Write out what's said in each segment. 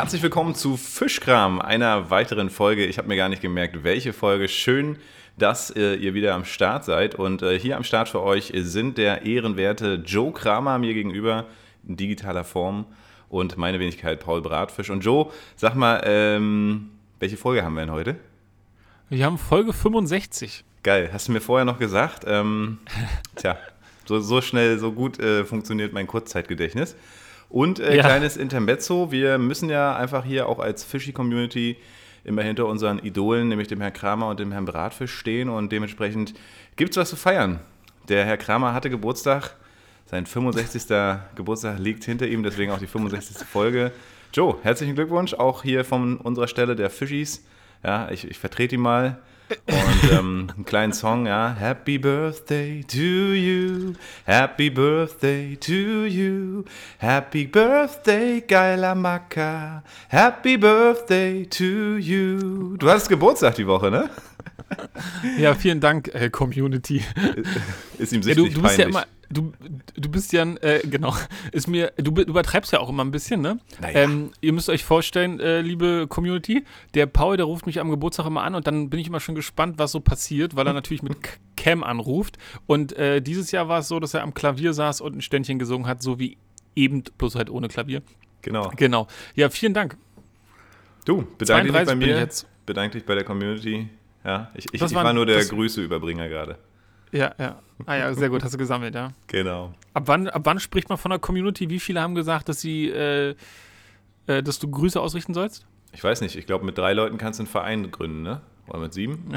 Herzlich willkommen zu Fischkram, einer weiteren Folge. Ich habe mir gar nicht gemerkt, welche Folge. Schön, dass äh, ihr wieder am Start seid. Und äh, hier am Start für euch sind der ehrenwerte Joe Kramer mir gegenüber in digitaler Form und meine Wenigkeit Paul Bratfisch. Und Joe, sag mal, ähm, welche Folge haben wir denn heute? Wir haben Folge 65. Geil, hast du mir vorher noch gesagt? Ähm, tja, so, so schnell, so gut äh, funktioniert mein Kurzzeitgedächtnis. Und äh, ja. kleines Intermezzo, wir müssen ja einfach hier auch als Fishy-Community immer hinter unseren Idolen, nämlich dem Herrn Kramer und dem Herrn Bratfisch stehen und dementsprechend gibt es was zu feiern. Der Herr Kramer hatte Geburtstag, sein 65. Geburtstag liegt hinter ihm, deswegen auch die 65. Folge. Joe, herzlichen Glückwunsch, auch hier von unserer Stelle der Fischis. Ja, ich, ich vertrete ihn mal. Und ähm, einen kleinen Song, ja. Happy Birthday to you, Happy Birthday to you, Happy Birthday, geiler Macker, Happy Birthday to you. Du hast Geburtstag die Woche, ne? Ja, vielen Dank, äh, Community. Ist ihm sichtlich ja, du, du bist peinlich. ja immer du, du bist ja, äh, genau, ist mir, du, du, übertreibst ja auch immer ein bisschen, ne? Naja. Ähm, ihr müsst euch vorstellen, äh, liebe Community, der Paul, der ruft mich am Geburtstag immer an und dann bin ich immer schon gespannt, was so passiert, weil er natürlich mit Cam anruft. Und äh, dieses Jahr war es so, dass er am Klavier saß und ein Ständchen gesungen hat, so wie eben, bloß halt ohne Klavier. Genau. Genau. Ja, vielen Dank. Du, bedanke dich bei mir, jetzt. bedanke dich bei der Community. Ja, ich, ich, ich war nur der Grüßeüberbringer gerade. Ja, ja. Ah ja, sehr gut, hast du gesammelt, ja. Genau. Ab wann, ab wann spricht man von der Community? Wie viele haben gesagt, dass sie, äh, äh, dass du Grüße ausrichten sollst? Ich weiß nicht, ich glaube, mit drei Leuten kannst du einen Verein gründen, ne? Oder mit sieben?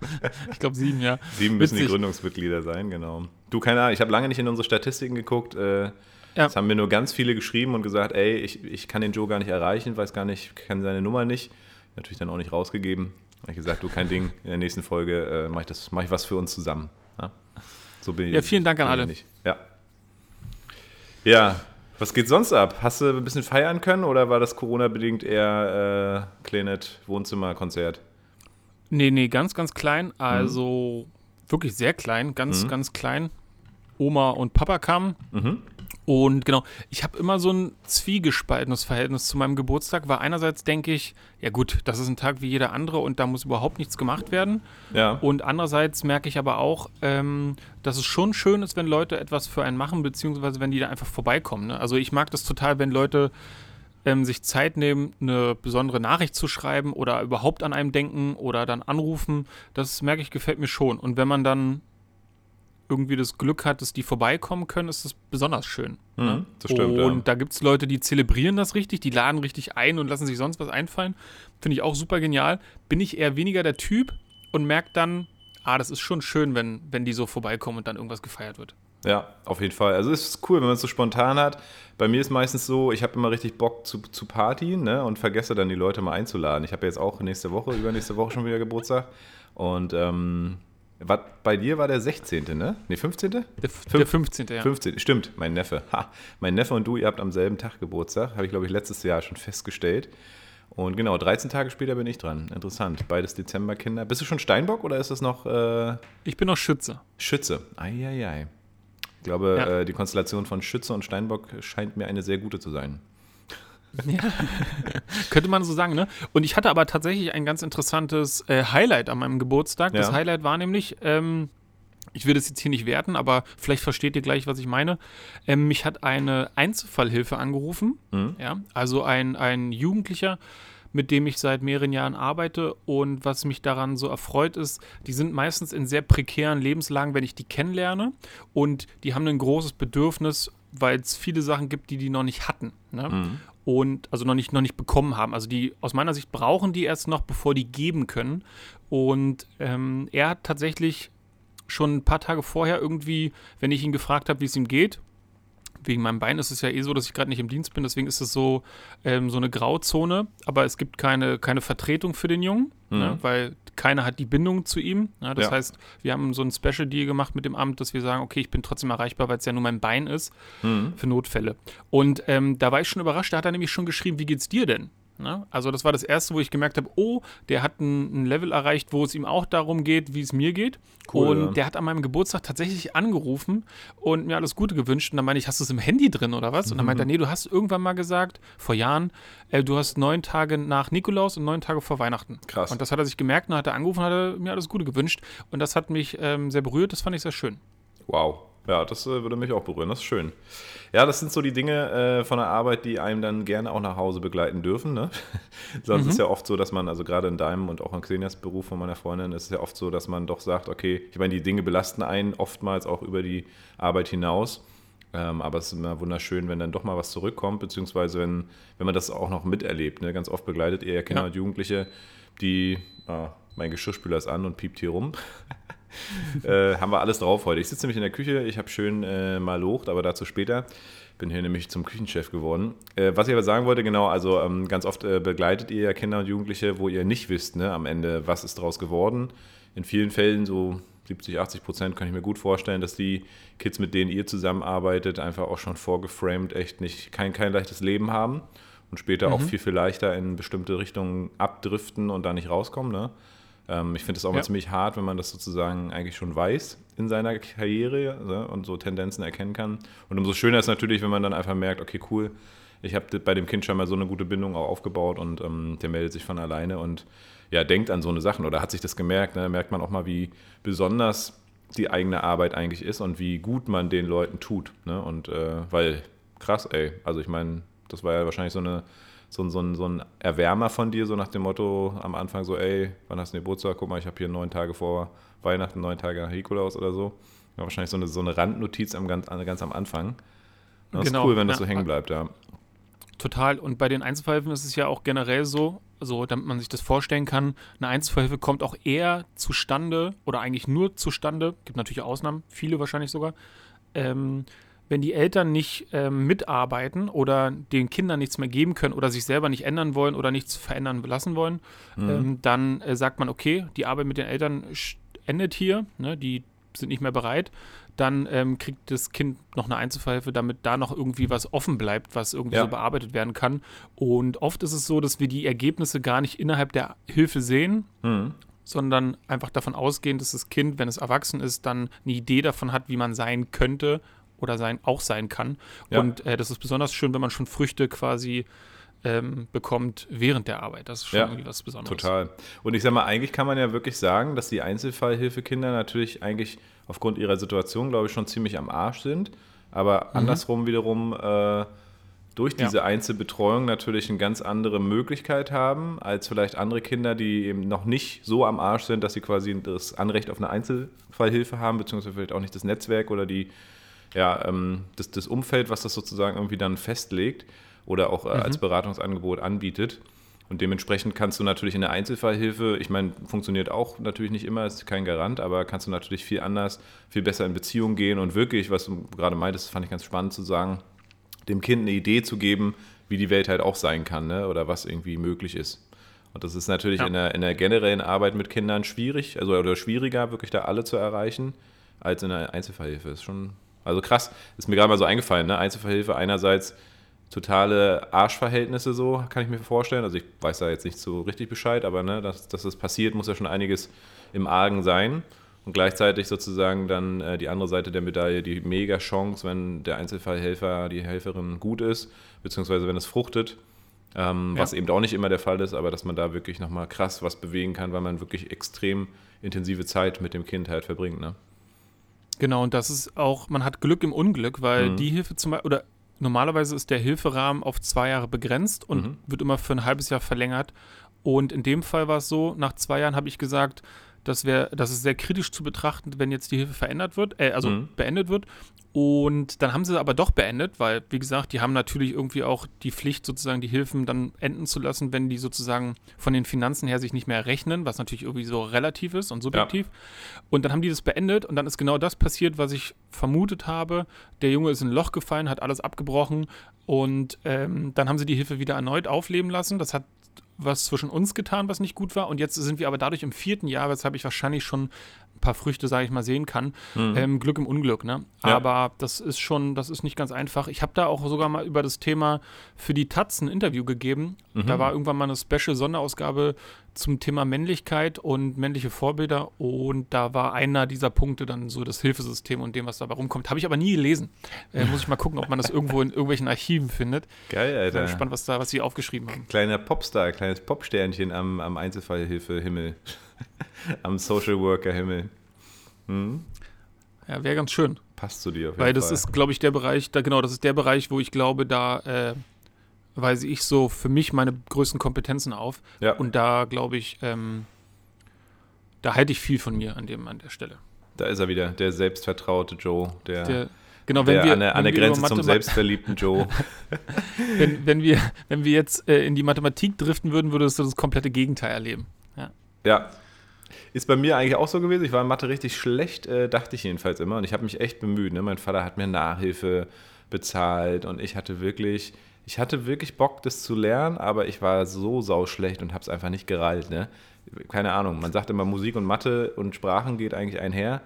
ich glaube sieben, ja. Sieben müssen Witzig. die Gründungsmitglieder sein, genau. Du, keine Ahnung, ich habe lange nicht in unsere Statistiken geguckt. Äh, ja. Es haben mir nur ganz viele geschrieben und gesagt, ey, ich, ich kann den Joe gar nicht erreichen, weiß gar nicht, kenne seine Nummer nicht. Natürlich dann auch nicht rausgegeben. Habe ich gesagt, du, kein Ding, in der nächsten Folge äh, mache ich, mach ich was für uns zusammen. Ja? So bin ich. Ja, vielen Dank an alle. Nicht. Ja. Ja, was geht sonst ab? Hast du ein bisschen feiern können oder war das Corona-bedingt eher äh, kleines Wohnzimmerkonzert? Nee, nee, ganz, ganz klein. Also mhm. wirklich sehr klein, ganz, mhm. ganz klein. Oma und Papa kamen. Mhm. Und genau, ich habe immer so ein zwiegespaltenes Verhältnis zu meinem Geburtstag, weil einerseits denke ich, ja gut, das ist ein Tag wie jeder andere und da muss überhaupt nichts gemacht werden. Ja. Und andererseits merke ich aber auch, ähm, dass es schon schön ist, wenn Leute etwas für einen machen, beziehungsweise wenn die da einfach vorbeikommen. Ne? Also ich mag das total, wenn Leute ähm, sich Zeit nehmen, eine besondere Nachricht zu schreiben oder überhaupt an einem denken oder dann anrufen. Das merke ich, gefällt mir schon. Und wenn man dann irgendwie das Glück hat, dass die vorbeikommen können, ist das besonders schön. Mhm, ne? Das stimmt. Und ja. da gibt es Leute, die zelebrieren das richtig, die laden richtig ein und lassen sich sonst was einfallen. Finde ich auch super genial. Bin ich eher weniger der Typ und merke dann, ah, das ist schon schön, wenn, wenn die so vorbeikommen und dann irgendwas gefeiert wird. Ja, auf jeden Fall. Also es ist cool, wenn man es so spontan hat. Bei mir ist meistens so, ich habe immer richtig Bock zu, zu Partien ne, und vergesse dann die Leute mal einzuladen. Ich habe jetzt auch nächste Woche, übernächste Woche schon wieder Geburtstag. Und ähm, was, bei dir war der 16., ne? Ne, 15.? Der, der 15. ja. 15. Stimmt, mein Neffe. Ha, mein Neffe und du, ihr habt am selben Tag Geburtstag. Habe ich, glaube ich, letztes Jahr schon festgestellt. Und genau, 13 Tage später bin ich dran. Interessant. Beides Dezemberkinder. Bist du schon Steinbock oder ist das noch. Äh ich bin noch Schütze. Schütze. Eieiei. Ich glaube, ja. äh, die Konstellation von Schütze und Steinbock scheint mir eine sehr gute zu sein. Ja. Könnte man so sagen, ne? Und ich hatte aber tatsächlich ein ganz interessantes äh, Highlight an meinem Geburtstag. Ja. Das Highlight war nämlich, ähm, ich will das jetzt hier nicht werten, aber vielleicht versteht ihr gleich, was ich meine. Ähm, mich hat eine Einzelfallhilfe angerufen. Mhm. Ja, also ein, ein Jugendlicher, mit dem ich seit mehreren Jahren arbeite. Und was mich daran so erfreut ist, die sind meistens in sehr prekären Lebenslagen, wenn ich die kennenlerne. Und die haben ein großes Bedürfnis, weil es viele Sachen gibt, die die noch nicht hatten. Ne? Mhm und also noch nicht, noch nicht bekommen haben. Also die aus meiner Sicht brauchen die erst noch, bevor die geben können. Und ähm, er hat tatsächlich schon ein paar Tage vorher irgendwie, wenn ich ihn gefragt habe, wie es ihm geht, wegen meinem Bein ist es ja eh so, dass ich gerade nicht im Dienst bin, deswegen ist es so, ähm, so eine Grauzone, aber es gibt keine, keine Vertretung für den Jungen, ne, mhm. ne, weil keiner hat die Bindung zu ihm. Ja, das ja. heißt, wir haben so ein Special Deal gemacht mit dem Amt, dass wir sagen, okay, ich bin trotzdem erreichbar, weil es ja nur mein Bein ist, mhm. für Notfälle. Und ähm, da war ich schon überrascht, da hat er nämlich schon geschrieben, wie geht's dir denn? Ne? Also das war das Erste, wo ich gemerkt habe, oh, der hat ein, ein, Level erreicht, wo es ihm auch darum geht, wie es mir geht. Cool, und ja. der hat an meinem Geburtstag tatsächlich angerufen und mir alles Gute gewünscht. Und dann meinte ich, hast du es im Handy drin oder was? Und dann meinte er, nee, du hast irgendwann mal gesagt, vor Jahren, äh, du hast neun Tage nach Nikolaus und neun Tage vor Weihnachten. Krass. Und das hat er sich gemerkt und hat er angerufen und hat er mir alles Gute gewünscht. Und das hat mich ähm, sehr berührt, das fand ich sehr schön. Wow. Ja, das äh, würde mich auch berühren. Das ist schön. Ja, das sind so die Dinge äh, von der Arbeit, die einem dann gerne auch nach Hause begleiten dürfen. Ne? Sonst mhm. ist ja oft so, dass man, also gerade in deinem und auch in Xenias Beruf von meiner Freundin, ist es ja oft so, dass man doch sagt, okay, ich meine, die Dinge belasten einen oftmals auch über die Arbeit hinaus. Ähm, aber es ist immer wunderschön, wenn dann doch mal was zurückkommt, beziehungsweise wenn, wenn man das auch noch miterlebt. Ne? Ganz oft begleitet ihr ja Kinder ja. und Jugendliche, die, ah, mein Geschirrspüler ist an und piept hier rum. äh, haben wir alles drauf heute. Ich sitze nämlich in der Küche, ich habe schön äh, mal locht, aber dazu später. Bin hier nämlich zum Küchenchef geworden. Äh, was ich aber sagen wollte, genau, also ähm, ganz oft äh, begleitet ihr ja Kinder und Jugendliche, wo ihr nicht wisst, ne, am Ende, was ist draus geworden. In vielen Fällen, so 70, 80 Prozent, kann ich mir gut vorstellen, dass die Kids, mit denen ihr zusammenarbeitet, einfach auch schon vorgeframed echt nicht kein, kein leichtes Leben haben und später mhm. auch viel, viel leichter in bestimmte Richtungen abdriften und da nicht rauskommen. Ne? Ähm, ich finde es auch ja. mal ziemlich hart, wenn man das sozusagen eigentlich schon weiß in seiner Karriere ne, und so Tendenzen erkennen kann. Und umso schöner ist natürlich, wenn man dann einfach merkt, okay, cool, ich habe bei dem Kind schon mal so eine gute Bindung auch aufgebaut und ähm, der meldet sich von alleine und ja, denkt an so eine Sachen oder hat sich das gemerkt. Ne? merkt man auch mal, wie besonders die eigene Arbeit eigentlich ist und wie gut man den Leuten tut. Ne? Und äh, weil, krass, ey, also ich meine, das war ja wahrscheinlich so eine so, so, so ein Erwärmer von dir, so nach dem Motto am Anfang so, ey, wann hast du Geburtstag? Guck mal, ich habe hier neun Tage vor Weihnachten, neun Tage nach Nikolaus oder so. Ja, wahrscheinlich so eine, so eine Randnotiz am, ganz, ganz am Anfang. Das genau, ist cool, wenn das ja. so hängen bleibt, ja. Total. Und bei den Einzelverhilfen ist es ja auch generell so, so damit man sich das vorstellen kann, eine Einzelverhilfe kommt auch eher zustande oder eigentlich nur zustande, gibt natürlich Ausnahmen, viele wahrscheinlich sogar, ähm, wenn die Eltern nicht ähm, mitarbeiten oder den Kindern nichts mehr geben können oder sich selber nicht ändern wollen oder nichts verändern lassen wollen, mhm. ähm, dann äh, sagt man, okay, die Arbeit mit den Eltern endet hier, ne, die sind nicht mehr bereit, dann ähm, kriegt das Kind noch eine Einzelverhilfe, damit da noch irgendwie was offen bleibt, was irgendwie ja. so bearbeitet werden kann. Und oft ist es so, dass wir die Ergebnisse gar nicht innerhalb der Hilfe sehen, mhm sondern einfach davon ausgehen, dass das Kind, wenn es erwachsen ist, dann eine Idee davon hat, wie man sein könnte oder sein, auch sein kann. Ja. Und äh, das ist besonders schön, wenn man schon Früchte quasi ähm, bekommt während der Arbeit. Das ist schon ja, irgendwie was Besonderes. Total. Und ich sag mal, eigentlich kann man ja wirklich sagen, dass die Einzelfallhilfekinder natürlich eigentlich aufgrund ihrer Situation, glaube ich, schon ziemlich am Arsch sind. Aber mhm. andersrum wiederum äh, durch diese ja. Einzelbetreuung natürlich eine ganz andere Möglichkeit haben, als vielleicht andere Kinder, die eben noch nicht so am Arsch sind, dass sie quasi das Anrecht auf eine Einzelfallhilfe haben, beziehungsweise vielleicht auch nicht das Netzwerk oder die ja, ähm, das, das Umfeld, was das sozusagen irgendwie dann festlegt oder auch äh, mhm. als Beratungsangebot anbietet. Und dementsprechend kannst du natürlich in der Einzelfallhilfe, ich meine, funktioniert auch natürlich nicht immer, ist kein Garant, aber kannst du natürlich viel anders, viel besser in Beziehung gehen und wirklich, was du gerade meintest, fand ich ganz spannend zu sagen, dem Kind eine Idee zu geben, wie die Welt halt auch sein kann ne? oder was irgendwie möglich ist. Und das ist natürlich ja. in, der, in der generellen Arbeit mit Kindern schwierig, also oder schwieriger, wirklich da alle zu erreichen, als in der Einzelfallhilfe. Ist schon also krass, ist mir gerade mal so eingefallen, ne? Einzelverhilfe einerseits totale Arschverhältnisse so, kann ich mir vorstellen. Also ich weiß da jetzt nicht so richtig Bescheid, aber ne, dass, dass das passiert, muss ja schon einiges im Argen sein. Und gleichzeitig sozusagen dann äh, die andere Seite der Medaille, die mega Chance, wenn der Einzelfallhelfer, die Helferin gut ist, beziehungsweise wenn es fruchtet, ähm, ja. was eben auch nicht immer der Fall ist, aber dass man da wirklich nochmal krass was bewegen kann, weil man wirklich extrem intensive Zeit mit dem Kind halt verbringt. Ne? Genau, und das ist auch, man hat Glück im Unglück, weil mhm. die Hilfe zum Beispiel, oder normalerweise ist der Hilferahmen auf zwei Jahre begrenzt und mhm. wird immer für ein halbes Jahr verlängert. Und in dem Fall war es so, nach zwei Jahren habe ich gesagt, das, wär, das ist sehr kritisch zu betrachten, wenn jetzt die Hilfe verändert wird, äh, also mhm. beendet wird. Und dann haben sie aber doch beendet, weil, wie gesagt, die haben natürlich irgendwie auch die Pflicht, sozusagen die Hilfen dann enden zu lassen, wenn die sozusagen von den Finanzen her sich nicht mehr rechnen, was natürlich irgendwie so relativ ist und subjektiv. Ja. Und dann haben die das beendet und dann ist genau das passiert, was ich vermutet habe. Der Junge ist in ein Loch gefallen, hat alles abgebrochen und ähm, dann haben sie die Hilfe wieder erneut aufleben lassen. Das hat was zwischen uns getan, was nicht gut war. Und jetzt sind wir aber dadurch im vierten Jahr, weshalb ich wahrscheinlich schon paar Früchte, sage ich mal, sehen kann. Mhm. Ähm, Glück im Unglück, ne? Ja. Aber das ist schon, das ist nicht ganz einfach. Ich habe da auch sogar mal über das Thema für die Taz ein Interview gegeben. Mhm. Da war irgendwann mal eine Special-Sonderausgabe zum Thema Männlichkeit und männliche Vorbilder und da war einer dieser Punkte dann so das Hilfesystem und dem, was dabei rumkommt. Habe ich aber nie gelesen. Äh, muss ich mal gucken, ob man das irgendwo in irgendwelchen Archiven findet. Geil, Alter. Bin gespannt, was da, was sie aufgeschrieben haben. Kleiner Popstar, kleines Popsternchen am, am Einzelfallhilfe-Himmel. am Social Worker-Himmel. Hm? Ja, wäre ganz schön. Passt zu dir auf jeden Weil das Fall. ist, glaube ich, der Bereich, da, genau, das ist der Bereich, wo ich glaube, da äh, weise ich so für mich meine größten Kompetenzen auf. Ja. Und da glaube ich, ähm, da halte ich viel von mir an, dem, an der Stelle. Da ist er wieder, der selbstvertraute Joe, der, der genau, wenn der wir, an der, an der Grenze zum selbstverliebten Joe. wenn, wenn, wir, wenn wir jetzt äh, in die Mathematik driften würden, würdest du das komplette Gegenteil erleben. Ja. ja. Ist bei mir eigentlich auch so gewesen. Ich war in Mathe richtig schlecht, äh, dachte ich jedenfalls immer. Und ich habe mich echt bemüht. Ne? Mein Vater hat mir Nachhilfe bezahlt und ich hatte wirklich ich hatte wirklich Bock, das zu lernen, aber ich war so sauschlecht und habe es einfach nicht gereilt. Ne? Keine Ahnung, man sagt immer, Musik und Mathe und Sprachen geht eigentlich einher.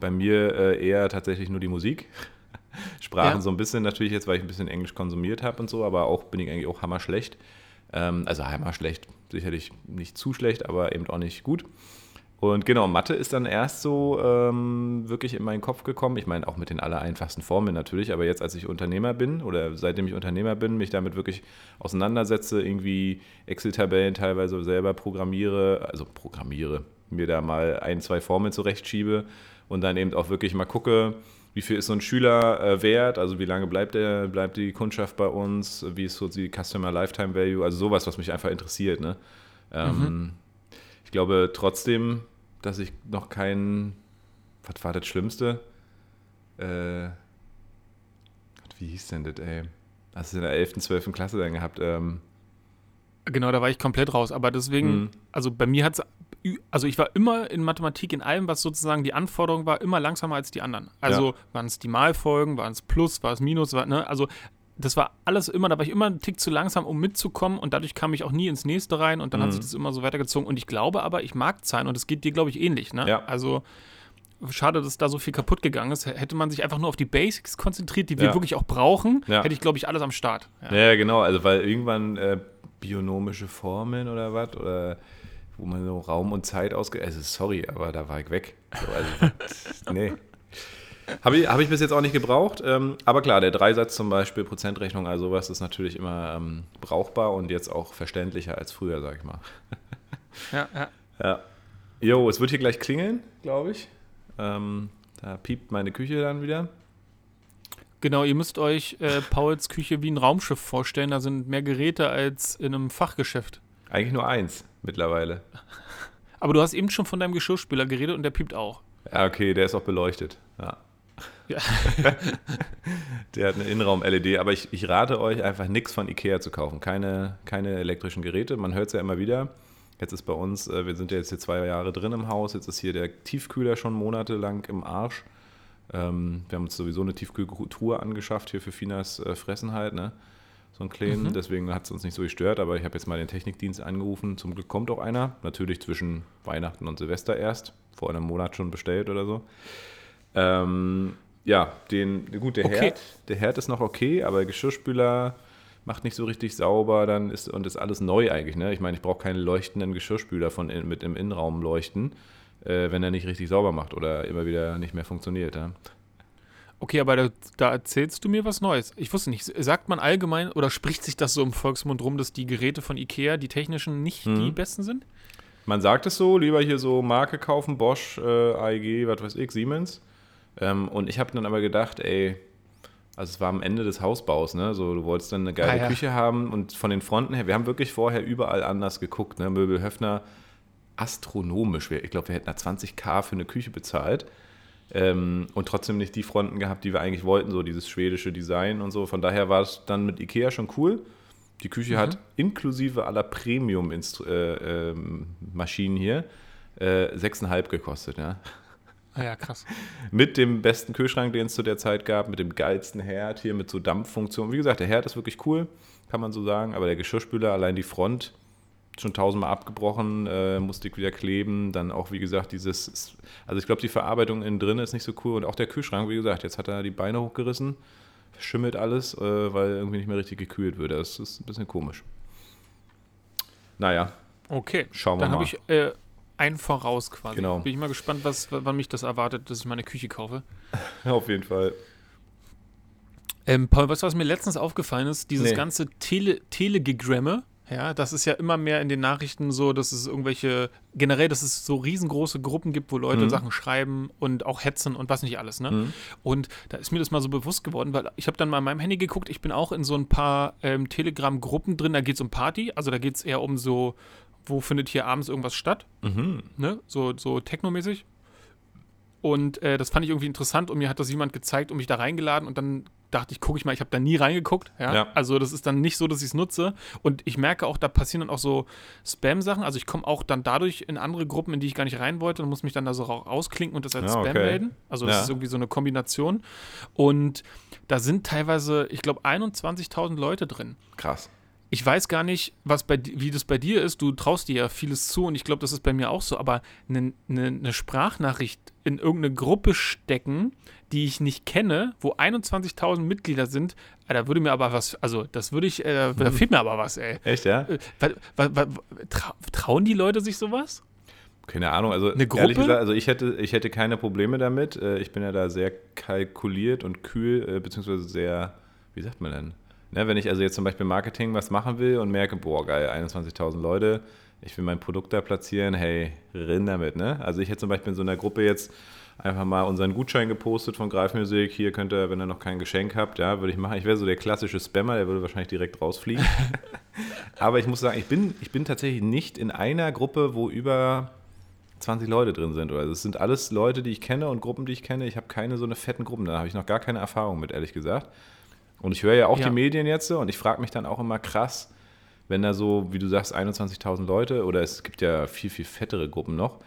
Bei mir äh, eher tatsächlich nur die Musik. Sprachen ja. so ein bisschen natürlich jetzt, weil ich ein bisschen Englisch konsumiert habe und so, aber auch bin ich eigentlich auch hammerschlecht. Ähm, also hammerschlecht, sicherlich nicht zu schlecht, aber eben auch nicht gut. Und genau, Mathe ist dann erst so ähm, wirklich in meinen Kopf gekommen. Ich meine, auch mit den allereinfachsten Formeln natürlich, aber jetzt, als ich Unternehmer bin oder seitdem ich Unternehmer bin, mich damit wirklich auseinandersetze, irgendwie Excel-Tabellen teilweise selber programmiere, also programmiere, mir da mal ein, zwei Formeln zurechtschiebe und dann eben auch wirklich mal gucke, wie viel ist so ein Schüler äh, wert, also wie lange bleibt, der, bleibt die Kundschaft bei uns, wie ist so die Customer Lifetime Value, also sowas, was mich einfach interessiert. Ne? Ähm, mhm. Ich glaube trotzdem, dass ich noch kein, was war das Schlimmste? Äh, wie hieß denn das, ey? Hast du in der 11., 12. Klasse dann gehabt? Ähm, genau, da war ich komplett raus. Aber deswegen, mhm. also bei mir hat es, also ich war immer in Mathematik, in allem, was sozusagen die Anforderung war, immer langsamer als die anderen. Also ja. waren es die Malfolgen, waren es Plus, war es Minus, war, ne? Also das war alles immer, da war ich immer einen Tick zu langsam, um mitzukommen und dadurch kam ich auch nie ins nächste rein und dann mhm. hat sich das immer so weitergezogen und ich glaube aber, ich mag Zahlen und es geht dir, glaube ich, ähnlich, ne? Ja. Also schade, dass da so viel kaputt gegangen ist. Hätte man sich einfach nur auf die Basics konzentriert, die wir ja. wirklich auch brauchen, ja. hätte ich, glaube ich, alles am Start. Ja. ja, genau, also weil irgendwann äh, bionomische Formeln oder was oder wo man so Raum und Zeit ausge... Also sorry, aber da war ich weg. So, also, nee. Habe ich, hab ich bis jetzt auch nicht gebraucht. Ähm, aber klar, der Dreisatz zum Beispiel, Prozentrechnung, also sowas ist natürlich immer ähm, brauchbar und jetzt auch verständlicher als früher, sag ich mal. Ja, ja. Ja. Jo, es wird hier gleich klingeln, glaube ich. Ähm, da piept meine Küche dann wieder. Genau, ihr müsst euch äh, Pauls Küche wie ein Raumschiff vorstellen. Da sind mehr Geräte als in einem Fachgeschäft. Eigentlich nur eins mittlerweile. Aber du hast eben schon von deinem Geschirrspüler geredet und der piept auch. Ja, okay, der ist auch beleuchtet. Ja. Ja. der hat eine Innenraum-LED, aber ich, ich rate euch einfach nichts von Ikea zu kaufen. Keine, keine elektrischen Geräte. Man hört es ja immer wieder. Jetzt ist bei uns, äh, wir sind ja jetzt hier zwei Jahre drin im Haus, jetzt ist hier der Tiefkühler schon monatelang im Arsch. Ähm, wir haben uns sowieso eine Tiefkühltruhe angeschafft hier für Finas äh, Fressen halt, ne? So ein kleinen, mhm. deswegen hat es uns nicht so gestört, aber ich habe jetzt mal den Technikdienst angerufen. Zum Glück kommt auch einer. Natürlich zwischen Weihnachten und Silvester erst. Vor einem Monat schon bestellt oder so. Ähm, ja, den, gut, der okay. Herd, der Herd ist noch okay, aber der Geschirrspüler macht nicht so richtig sauber, dann ist und ist alles neu eigentlich. Ne? Ich meine, ich brauche keinen leuchtenden Geschirrspüler von in, mit im Innenraum leuchten, äh, wenn er nicht richtig sauber macht oder immer wieder nicht mehr funktioniert. Ja? Okay, aber da, da, erzählst du mir was Neues. Ich wusste nicht, sagt man allgemein oder spricht sich das so im Volksmund rum, dass die Geräte von Ikea, die technischen, nicht hm. die besten sind? Man sagt es so, lieber hier so Marke kaufen, Bosch, äh, AEG, was weiß ich, Siemens. Ähm, und ich habe dann aber gedacht, ey, also es war am Ende des Hausbaus, ne? So, du wolltest dann eine geile ah, ja. Küche haben und von den Fronten her, wir haben wirklich vorher überall anders geguckt, ne? Möbel Höfner, astronomisch. Ich glaube, wir hätten da 20k für eine Küche bezahlt. Ähm, und trotzdem nicht die Fronten gehabt, die wir eigentlich wollten, so dieses schwedische Design und so. Von daher war es dann mit Ikea schon cool. Die Küche mhm. hat inklusive aller Premium-Maschinen äh, äh, hier äh, 6,5 gekostet, ja. Ah ja, krass. mit dem besten Kühlschrank, den es zu der Zeit gab, mit dem geilsten Herd hier, mit so Dampffunktion. Wie gesagt, der Herd ist wirklich cool, kann man so sagen, aber der Geschirrspüler, allein die Front, schon tausendmal abgebrochen, äh, musste ich wieder kleben. Dann auch, wie gesagt, dieses, also ich glaube, die Verarbeitung innen drin ist nicht so cool und auch der Kühlschrank, wie gesagt, jetzt hat er die Beine hochgerissen, verschimmelt alles, äh, weil irgendwie nicht mehr richtig gekühlt wird. Das ist ein bisschen komisch. Naja. Okay. Schauen wir Dann mal. Dann habe ich äh, einen voraus quasi. Genau. Bin ich mal gespannt, was, wann mich das erwartet, dass ich meine Küche kaufe. Auf jeden Fall. Ähm, Paul, weißt du, was mir letztens aufgefallen ist? Dieses nee. ganze Tele Telegigramme, ja, das ist ja immer mehr in den Nachrichten so, dass es irgendwelche, generell, dass es so riesengroße Gruppen gibt, wo Leute mhm. Sachen schreiben und auch hetzen und was nicht alles, ne? Mhm. Und da ist mir das mal so bewusst geworden, weil ich habe dann mal in meinem Handy geguckt, ich bin auch in so ein paar ähm, Telegram-Gruppen drin, da geht es um Party, also da geht es eher um so, wo findet hier abends irgendwas statt, mhm. ne? So, so technomäßig. Und äh, das fand ich irgendwie interessant und mir hat das jemand gezeigt und mich da reingeladen und dann dachte ich, gucke ich mal, ich habe da nie reingeguckt. Ja? ja? Also das ist dann nicht so, dass ich es nutze. Und ich merke auch, da passieren dann auch so Spam-Sachen. Also ich komme auch dann dadurch in andere Gruppen, in die ich gar nicht rein wollte und muss mich dann da so rausklinken und das als ja, Spam okay. melden. Also das ja. ist irgendwie so eine Kombination. Und da sind teilweise, ich glaube, 21.000 Leute drin. Krass ich weiß gar nicht, was bei, wie das bei dir ist. Du traust dir ja vieles zu und ich glaube, das ist bei mir auch so. Aber eine, eine, eine, Sprachnachricht in irgendeine Gruppe stecken, die ich nicht kenne, wo 21.000 Mitglieder sind, da würde mir aber was, also das würde ich, äh, da fehlt mir aber was, ey. Echt, ja? Äh, trau, trauen die Leute sich sowas? Keine Ahnung, also Eine Gruppe? ehrlich gesagt, also ich hätte, ich hätte keine Probleme damit. Äh, ich bin ja da sehr kalkuliert und kühl, äh, beziehungsweise sehr, wie sagt man denn? Ne, wenn ich also jetzt zum Beispiel Marketing was machen will und merke, boah, geil, 21.000 Leute, ich will mein Produkt da platzieren, hey, rinn damit. Ne? Also ich hätte zum Beispiel in so einer Gruppe jetzt einfach mal unseren Gutschein gepostet von Greifmusik. Hier könnt ihr, wenn ihr noch kein Geschenk habt, ja, würde ich machen. Ich wäre so der klassische Spammer, der würde wahrscheinlich direkt rausfliegen. Aber ich muss sagen, ich bin, ich bin tatsächlich nicht in einer Gruppe, wo über 20 Leute drin sind. Also es sind alles Leute, die ich kenne und Gruppen, die ich kenne. Ich habe keine so eine fetten Gruppen. Da habe ich noch gar keine Erfahrung mit, ehrlich gesagt. Und ich höre ja auch ja. die Medien jetzt und ich frage mich dann auch immer krass, wenn da so, wie du sagst, 21.000 Leute oder es gibt ja viel, viel fettere Gruppen noch.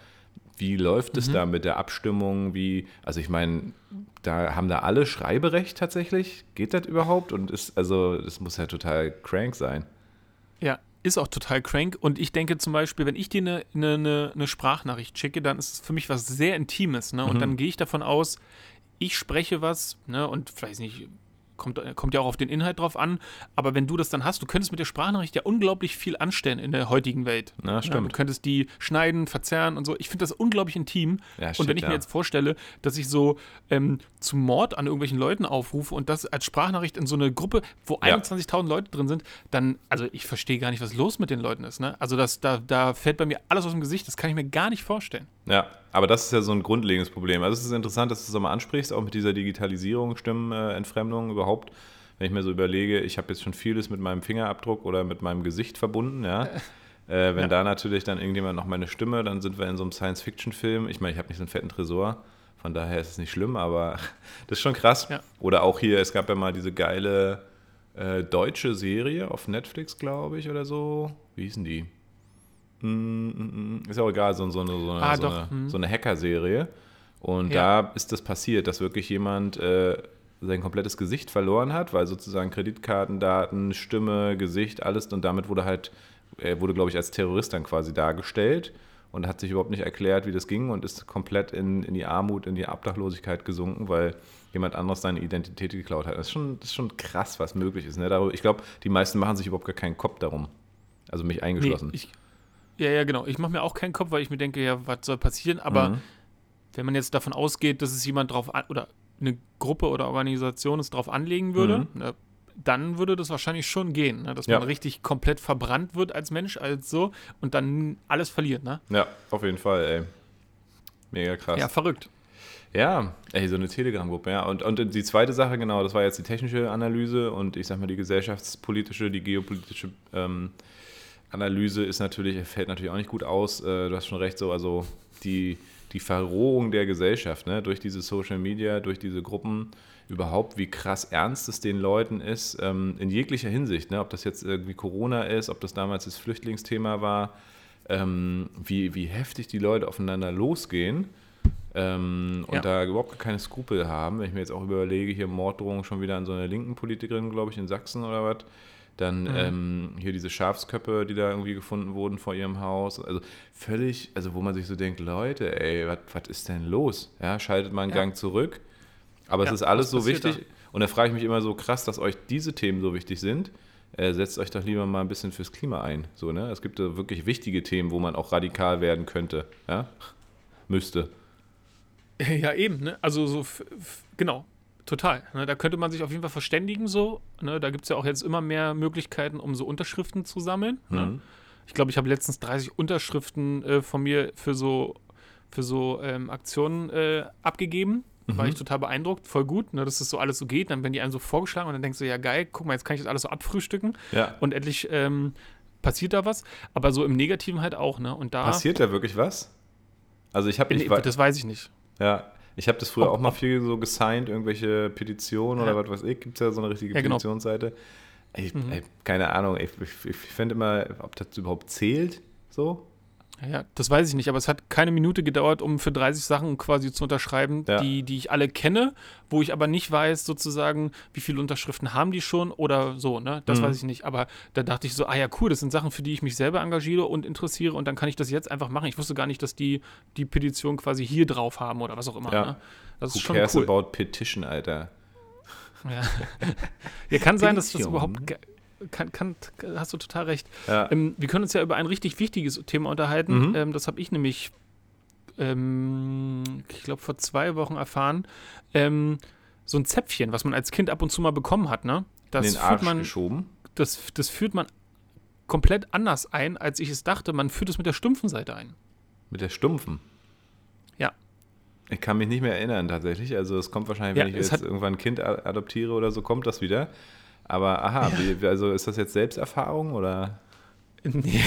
Wie läuft es mhm. da mit der Abstimmung? Wie, also ich meine, da haben da alle Schreiberecht tatsächlich? Geht das überhaupt? Und ist, also, das muss ja total crank sein. Ja, ist auch total crank. Und ich denke zum Beispiel, wenn ich dir eine, eine, eine Sprachnachricht schicke, dann ist es für mich was sehr Intimes. Ne? Und mhm. dann gehe ich davon aus, ich spreche was, ne, und vielleicht nicht, kommt, kommt ja auch auf den Inhalt drauf an, aber wenn du das dann hast, du könntest mit der Sprachnachricht ja unglaublich viel anstellen in der heutigen Welt. Na, stimmt. Ja, du könntest die schneiden, verzerren und so. Ich finde das unglaublich intim. Ja, shit, und wenn ich ja. mir jetzt vorstelle, dass ich so ähm, zum Mord an irgendwelchen Leuten aufrufe und das als Sprachnachricht in so eine Gruppe, wo 21.000 Leute drin sind, dann, also ich verstehe gar nicht, was los mit den Leuten ist. Ne? Also das, da, da fällt bei mir alles aus dem Gesicht, das kann ich mir gar nicht vorstellen. Ja, aber das ist ja so ein grundlegendes Problem. Also es ist interessant, dass du es mal ansprichst, auch mit dieser Digitalisierung, Stimmenentfremdung überhaupt. Wenn ich mir so überlege, ich habe jetzt schon vieles mit meinem Fingerabdruck oder mit meinem Gesicht verbunden, ja. Äh, wenn ja. da natürlich dann irgendjemand noch meine Stimme, dann sind wir in so einem Science-Fiction-Film. Ich meine, ich habe nicht so einen fetten Tresor, von daher ist es nicht schlimm, aber das ist schon krass. Ja. Oder auch hier, es gab ja mal diese geile äh, deutsche Serie auf Netflix, glaube ich, oder so. Wie hießen die? Mm, mm, mm. Ist auch egal, so, so eine, so eine, ah, so eine, mhm. so eine Hacker-Serie. Und ja. da ist das passiert, dass wirklich jemand äh, sein komplettes Gesicht verloren hat, weil sozusagen Kreditkartendaten, Stimme, Gesicht, alles und damit wurde halt, er wurde, glaube ich, als Terrorist dann quasi dargestellt und hat sich überhaupt nicht erklärt, wie das ging und ist komplett in, in die Armut, in die Obdachlosigkeit gesunken, weil jemand anderes seine Identität geklaut hat. Das ist schon, das ist schon krass, was möglich ist. Ne? Ich glaube, die meisten machen sich überhaupt gar keinen Kopf darum. Also mich eingeschlossen. Nee, ich, ja, ja, genau. Ich mache mir auch keinen Kopf, weil ich mir denke, ja, was soll passieren? Aber mhm. wenn man jetzt davon ausgeht, dass es jemand drauf an, oder eine Gruppe oder Organisation es drauf anlegen würde, mhm. ne, dann würde das wahrscheinlich schon gehen, ne? dass ja. man richtig komplett verbrannt wird als Mensch, als so und dann alles verliert, ne? Ja, auf jeden Fall, ey. Mega krass. Ja, verrückt. Ja, ey, so eine Telegram-Gruppe, ja. Und, und die zweite Sache, genau, das war jetzt die technische Analyse und ich sag mal die gesellschaftspolitische, die geopolitische ähm, Analyse ist natürlich, fällt natürlich auch nicht gut aus. Äh, du hast schon recht, so, also die, die Verrohung der Gesellschaft, ne, durch diese Social Media, durch diese Gruppen, überhaupt, wie krass ernst es den Leuten ist, ähm, in jeglicher Hinsicht, ne, ob das jetzt irgendwie Corona ist, ob das damals das Flüchtlingsthema war, ähm, wie, wie heftig die Leute aufeinander losgehen. Ähm, und ja. da überhaupt keine Skrupel haben. Wenn ich mir jetzt auch überlege, hier Morddrohung schon wieder an so einer linken Politikerin, glaube ich, in Sachsen oder was, Dann mhm. ähm, hier diese Schafsköpfe, die da irgendwie gefunden wurden vor ihrem Haus. Also völlig, also wo man sich so denkt, Leute, ey, was ist denn los? Ja, schaltet mal einen ja. Gang zurück. Aber ja, es ist alles so wichtig. Da? Und da frage ich mich immer so krass, dass euch diese Themen so wichtig sind. Äh, setzt euch doch lieber mal ein bisschen fürs Klima ein. So, ne? Es gibt da wirklich wichtige Themen, wo man auch radikal werden könnte. Ja? Müsste. Ja, eben, ne? Also so, genau, total. Ne? Da könnte man sich auf jeden Fall verständigen so. Ne? Da gibt es ja auch jetzt immer mehr Möglichkeiten, um so Unterschriften zu sammeln. Ne? Mhm. Ne? Ich glaube, ich habe letztens 30 Unterschriften äh, von mir für so, für so ähm, Aktionen äh, abgegeben. Mhm. War ich total beeindruckt, voll gut, ne, dass das so alles so geht. Dann werden die einem so vorgeschlagen und dann denkst du, ja geil, guck mal, jetzt kann ich das alles so abfrühstücken. Ja. Und endlich ähm, passiert da was. Aber so im Negativen halt auch, ne? Und da. Passiert da wirklich was? Also ich habe nicht. Das weiß ich nicht. Ja, ich habe das früher auch mal viel so gesigned, irgendwelche Petitionen ja. oder was weiß ich. Gibt es ja so eine richtige ja, genau. Petitionsseite. Ich, mhm. ey, keine Ahnung, ich, ich, ich finde immer, ob das überhaupt zählt, so. Ja, das weiß ich nicht, aber es hat keine Minute gedauert, um für 30 Sachen quasi zu unterschreiben, ja. die, die ich alle kenne, wo ich aber nicht weiß, sozusagen, wie viele Unterschriften haben die schon oder so, ne? Das mhm. weiß ich nicht. Aber da dachte ich so, ah ja, cool, das sind Sachen, für die ich mich selber engagiere und interessiere und dann kann ich das jetzt einfach machen. Ich wusste gar nicht, dass die die Petition quasi hier drauf haben oder was auch immer. Ja. Ne? Das Who ist schon cares cool. about Petition, Alter? Ja, ja kann sein, dass das überhaupt kann, kann, hast du total recht. Ja. Ähm, wir können uns ja über ein richtig wichtiges Thema unterhalten. Mhm. Ähm, das habe ich nämlich, ähm, ich glaube, vor zwei Wochen erfahren. Ähm, so ein Zäpfchen, was man als Kind ab und zu mal bekommen hat, ne? Das In den Arsch man, geschoben? Das, das führt man komplett anders ein, als ich es dachte. Man führt es mit der stumpfen Seite ein. Mit der stumpfen? Ja. Ich kann mich nicht mehr erinnern tatsächlich. Also es kommt wahrscheinlich, wenn ja, ich jetzt irgendwann ein Kind adoptiere oder so, kommt das wieder. Aber aha, ja. wie, also ist das jetzt Selbsterfahrung oder? Nee.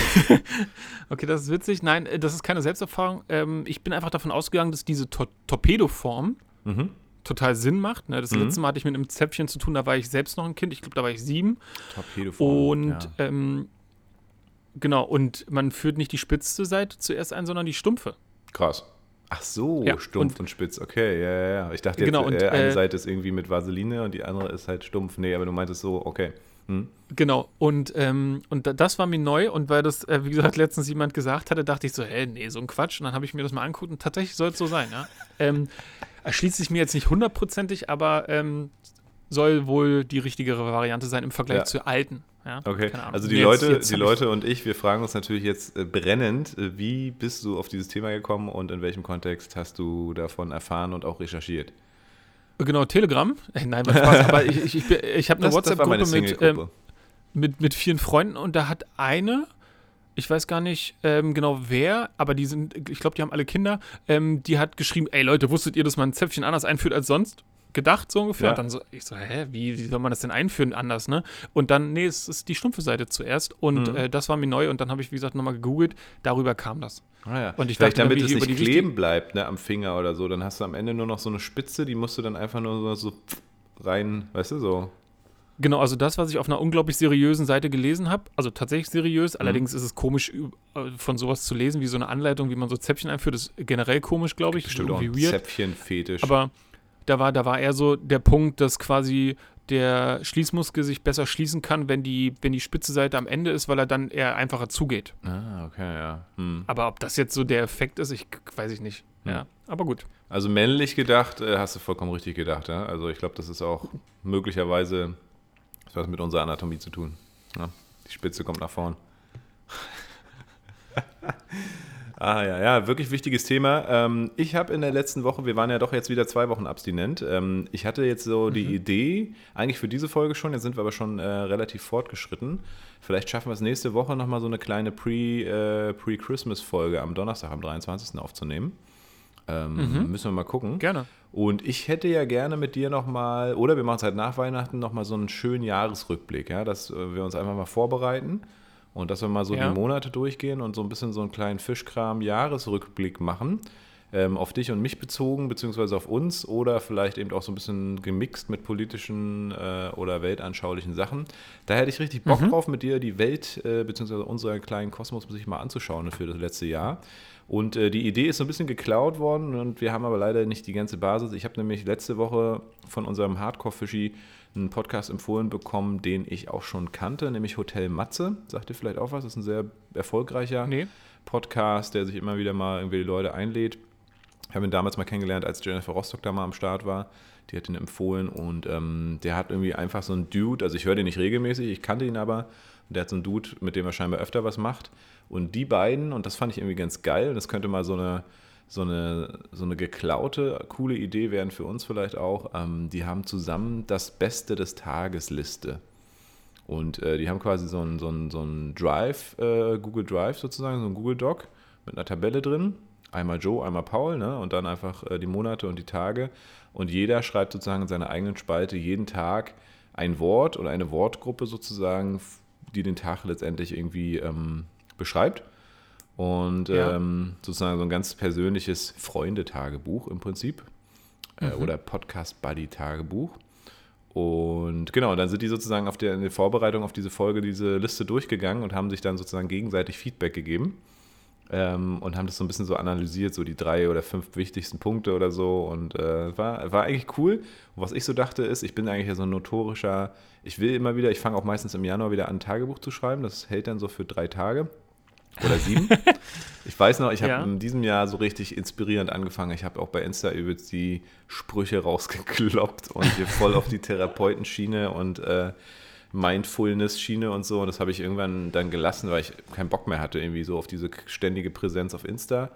okay, das ist witzig. Nein, äh, das ist keine Selbsterfahrung. Ähm, ich bin einfach davon ausgegangen, dass diese Tor Torpedoform mhm. total Sinn macht. Ne? Das mhm. letzte Mal hatte ich mit einem Zäpfchen zu tun, da war ich selbst noch ein Kind. Ich glaube, da war ich sieben. Torpedoform. Und ja. ähm, genau, und man führt nicht die spitze Seite zuerst ein, sondern die stumpfe. Krass. Ach so, ja, stumpf und, und, spitz, okay, ja, ja, ja. Ich dachte jetzt, genau, und, äh, eine äh, Seite ist irgendwie mit Vaseline und die andere ist halt stumpf. Nee, aber du meintest so, okay. Hm. Genau, und, ähm, und das war mir neu und weil das, äh, wie gesagt, letztens jemand gesagt hatte, dachte ich so, hä, nee, so ein Quatsch. Und dann habe ich mir das mal angeguckt und tatsächlich soll es so sein, ja. ähm, erschließt sich mir jetzt nicht hundertprozentig, aber ähm, soll wohl die richtigere Variante sein im Vergleich ja. zur alten. Ja, okay, also die nee, Leute, jetzt, jetzt die Leute und ich, wir fragen uns natürlich jetzt äh, brennend, äh, wie bist du auf dieses Thema gekommen und in welchem Kontext hast du davon erfahren und auch recherchiert? Genau, Telegram. Äh, nein, was Spaß, aber ich, ich, ich, ich habe eine WhatsApp-Gruppe mit, ähm, mit, mit vielen Freunden und da hat eine, ich weiß gar nicht ähm, genau wer, aber die sind, ich glaube, die haben alle Kinder, ähm, die hat geschrieben, ey Leute, wusstet ihr, dass man ein Zäpfchen anders einführt als sonst? Gedacht, so ungefähr. Ja. Und dann so, ich so, hä, wie, wie, soll man das denn einführen anders, ne? Und dann, nee, es ist die stumpfe Seite zuerst. Und mhm. äh, das war mir neu und dann habe ich, wie gesagt, nochmal gegoogelt. Darüber kam das. Ah, ja. Und ich Vielleicht dachte, damit es nicht kleben bleibt, ne, am Finger oder so. Dann hast du am Ende nur noch so eine Spitze, die musst du dann einfach nur so, so rein, weißt du, so. Genau, also das, was ich auf einer unglaublich seriösen Seite gelesen habe, also tatsächlich seriös, mhm. allerdings ist es komisch, äh, von sowas zu lesen, wie so eine Anleitung, wie man so Zäpfchen einführt, ist generell komisch, glaube ich. Bestimmt auch ein Zäpfchen-Fetisch. Aber da war, da war eher so der Punkt, dass quasi der Schließmuskel sich besser schließen kann, wenn die, wenn die spitze Seite am Ende ist, weil er dann eher einfacher zugeht. Ah, okay, ja. Hm. Aber ob das jetzt so der Effekt ist, ich weiß ich nicht. Hm. Ja, aber gut. Also männlich gedacht, äh, hast du vollkommen richtig gedacht, ja? Also ich glaube, das ist auch möglicherweise was mit unserer Anatomie zu tun. Ja? Die Spitze kommt nach vorn. Ah ja, ja, wirklich wichtiges Thema. Ähm, ich habe in der letzten Woche, wir waren ja doch jetzt wieder zwei Wochen abstinent. Ähm, ich hatte jetzt so mhm. die Idee, eigentlich für diese Folge schon, jetzt sind wir aber schon äh, relativ fortgeschritten. Vielleicht schaffen wir es nächste Woche nochmal so eine kleine äh, Pre-Christmas-Folge äh, Pre am Donnerstag, am 23. aufzunehmen. Ähm, mhm. Müssen wir mal gucken. Gerne. Und ich hätte ja gerne mit dir nochmal, oder wir machen es halt nach Weihnachten, nochmal so einen schönen Jahresrückblick, ja, dass äh, wir uns einfach mal vorbereiten und dass wir mal so ja. die Monate durchgehen und so ein bisschen so einen kleinen Fischkram-Jahresrückblick machen. ähm, auf dich und mich bezogen, beziehungsweise auf uns oder vielleicht eben auch so ein bisschen gemixt mit politischen äh, oder weltanschaulichen Sachen. Da hätte ich richtig Bock mhm. drauf, mit dir die Welt, äh, beziehungsweise unseren kleinen Kosmos sich mal anzuschauen für das letzte Jahr. Und äh, die Idee ist so ein bisschen geklaut worden und wir haben aber leider nicht die ganze Basis. Ich habe nämlich letzte Woche von unserem Hardcore-Fischi einen Podcast empfohlen bekommen, den ich auch schon kannte, nämlich Hotel Matze. Sagt ihr vielleicht auch was? Das ist ein sehr erfolgreicher nee. Podcast, der sich immer wieder mal irgendwie die Leute einlädt. Ich habe ihn damals mal kennengelernt, als Jennifer Rostock da mal am Start war. Die hat ihn empfohlen und ähm, der hat irgendwie einfach so einen Dude, also ich höre den nicht regelmäßig, ich kannte ihn aber. Der hat so einen Dude, mit dem er scheinbar öfter was macht. Und die beiden, und das fand ich irgendwie ganz geil, das könnte mal so eine, so eine, so eine geklaute, coole Idee werden für uns vielleicht auch. Ähm, die haben zusammen das Beste des Tages Liste. Und äh, die haben quasi so einen so so ein Drive, äh, Google Drive sozusagen, so ein Google Doc mit einer Tabelle drin. Einmal Joe, einmal Paul, ne? Und dann einfach äh, die Monate und die Tage. Und jeder schreibt sozusagen in seiner eigenen Spalte jeden Tag ein Wort oder eine Wortgruppe sozusagen, die den Tag letztendlich irgendwie ähm, beschreibt. Und ja. ähm, sozusagen so ein ganz persönliches Freundetagebuch im Prinzip. Äh, mhm. oder Podcast-Buddy-Tagebuch. Und genau, dann sind die sozusagen auf der, in der Vorbereitung auf diese Folge diese Liste durchgegangen und haben sich dann sozusagen gegenseitig Feedback gegeben. Ähm, und haben das so ein bisschen so analysiert, so die drei oder fünf wichtigsten Punkte oder so. Und äh, war, war eigentlich cool. Und was ich so dachte, ist, ich bin eigentlich ja so ein notorischer, ich will immer wieder, ich fange auch meistens im Januar wieder an, ein Tagebuch zu schreiben. Das hält dann so für drei Tage oder sieben. ich weiß noch, ich habe ja. in diesem Jahr so richtig inspirierend angefangen. Ich habe auch bei Insta übelst die Sprüche rausgekloppt und hier voll auf die Therapeutenschiene und äh, Mindfulness-Schiene und so. Und das habe ich irgendwann dann gelassen, weil ich keinen Bock mehr hatte, irgendwie so auf diese ständige Präsenz auf Insta.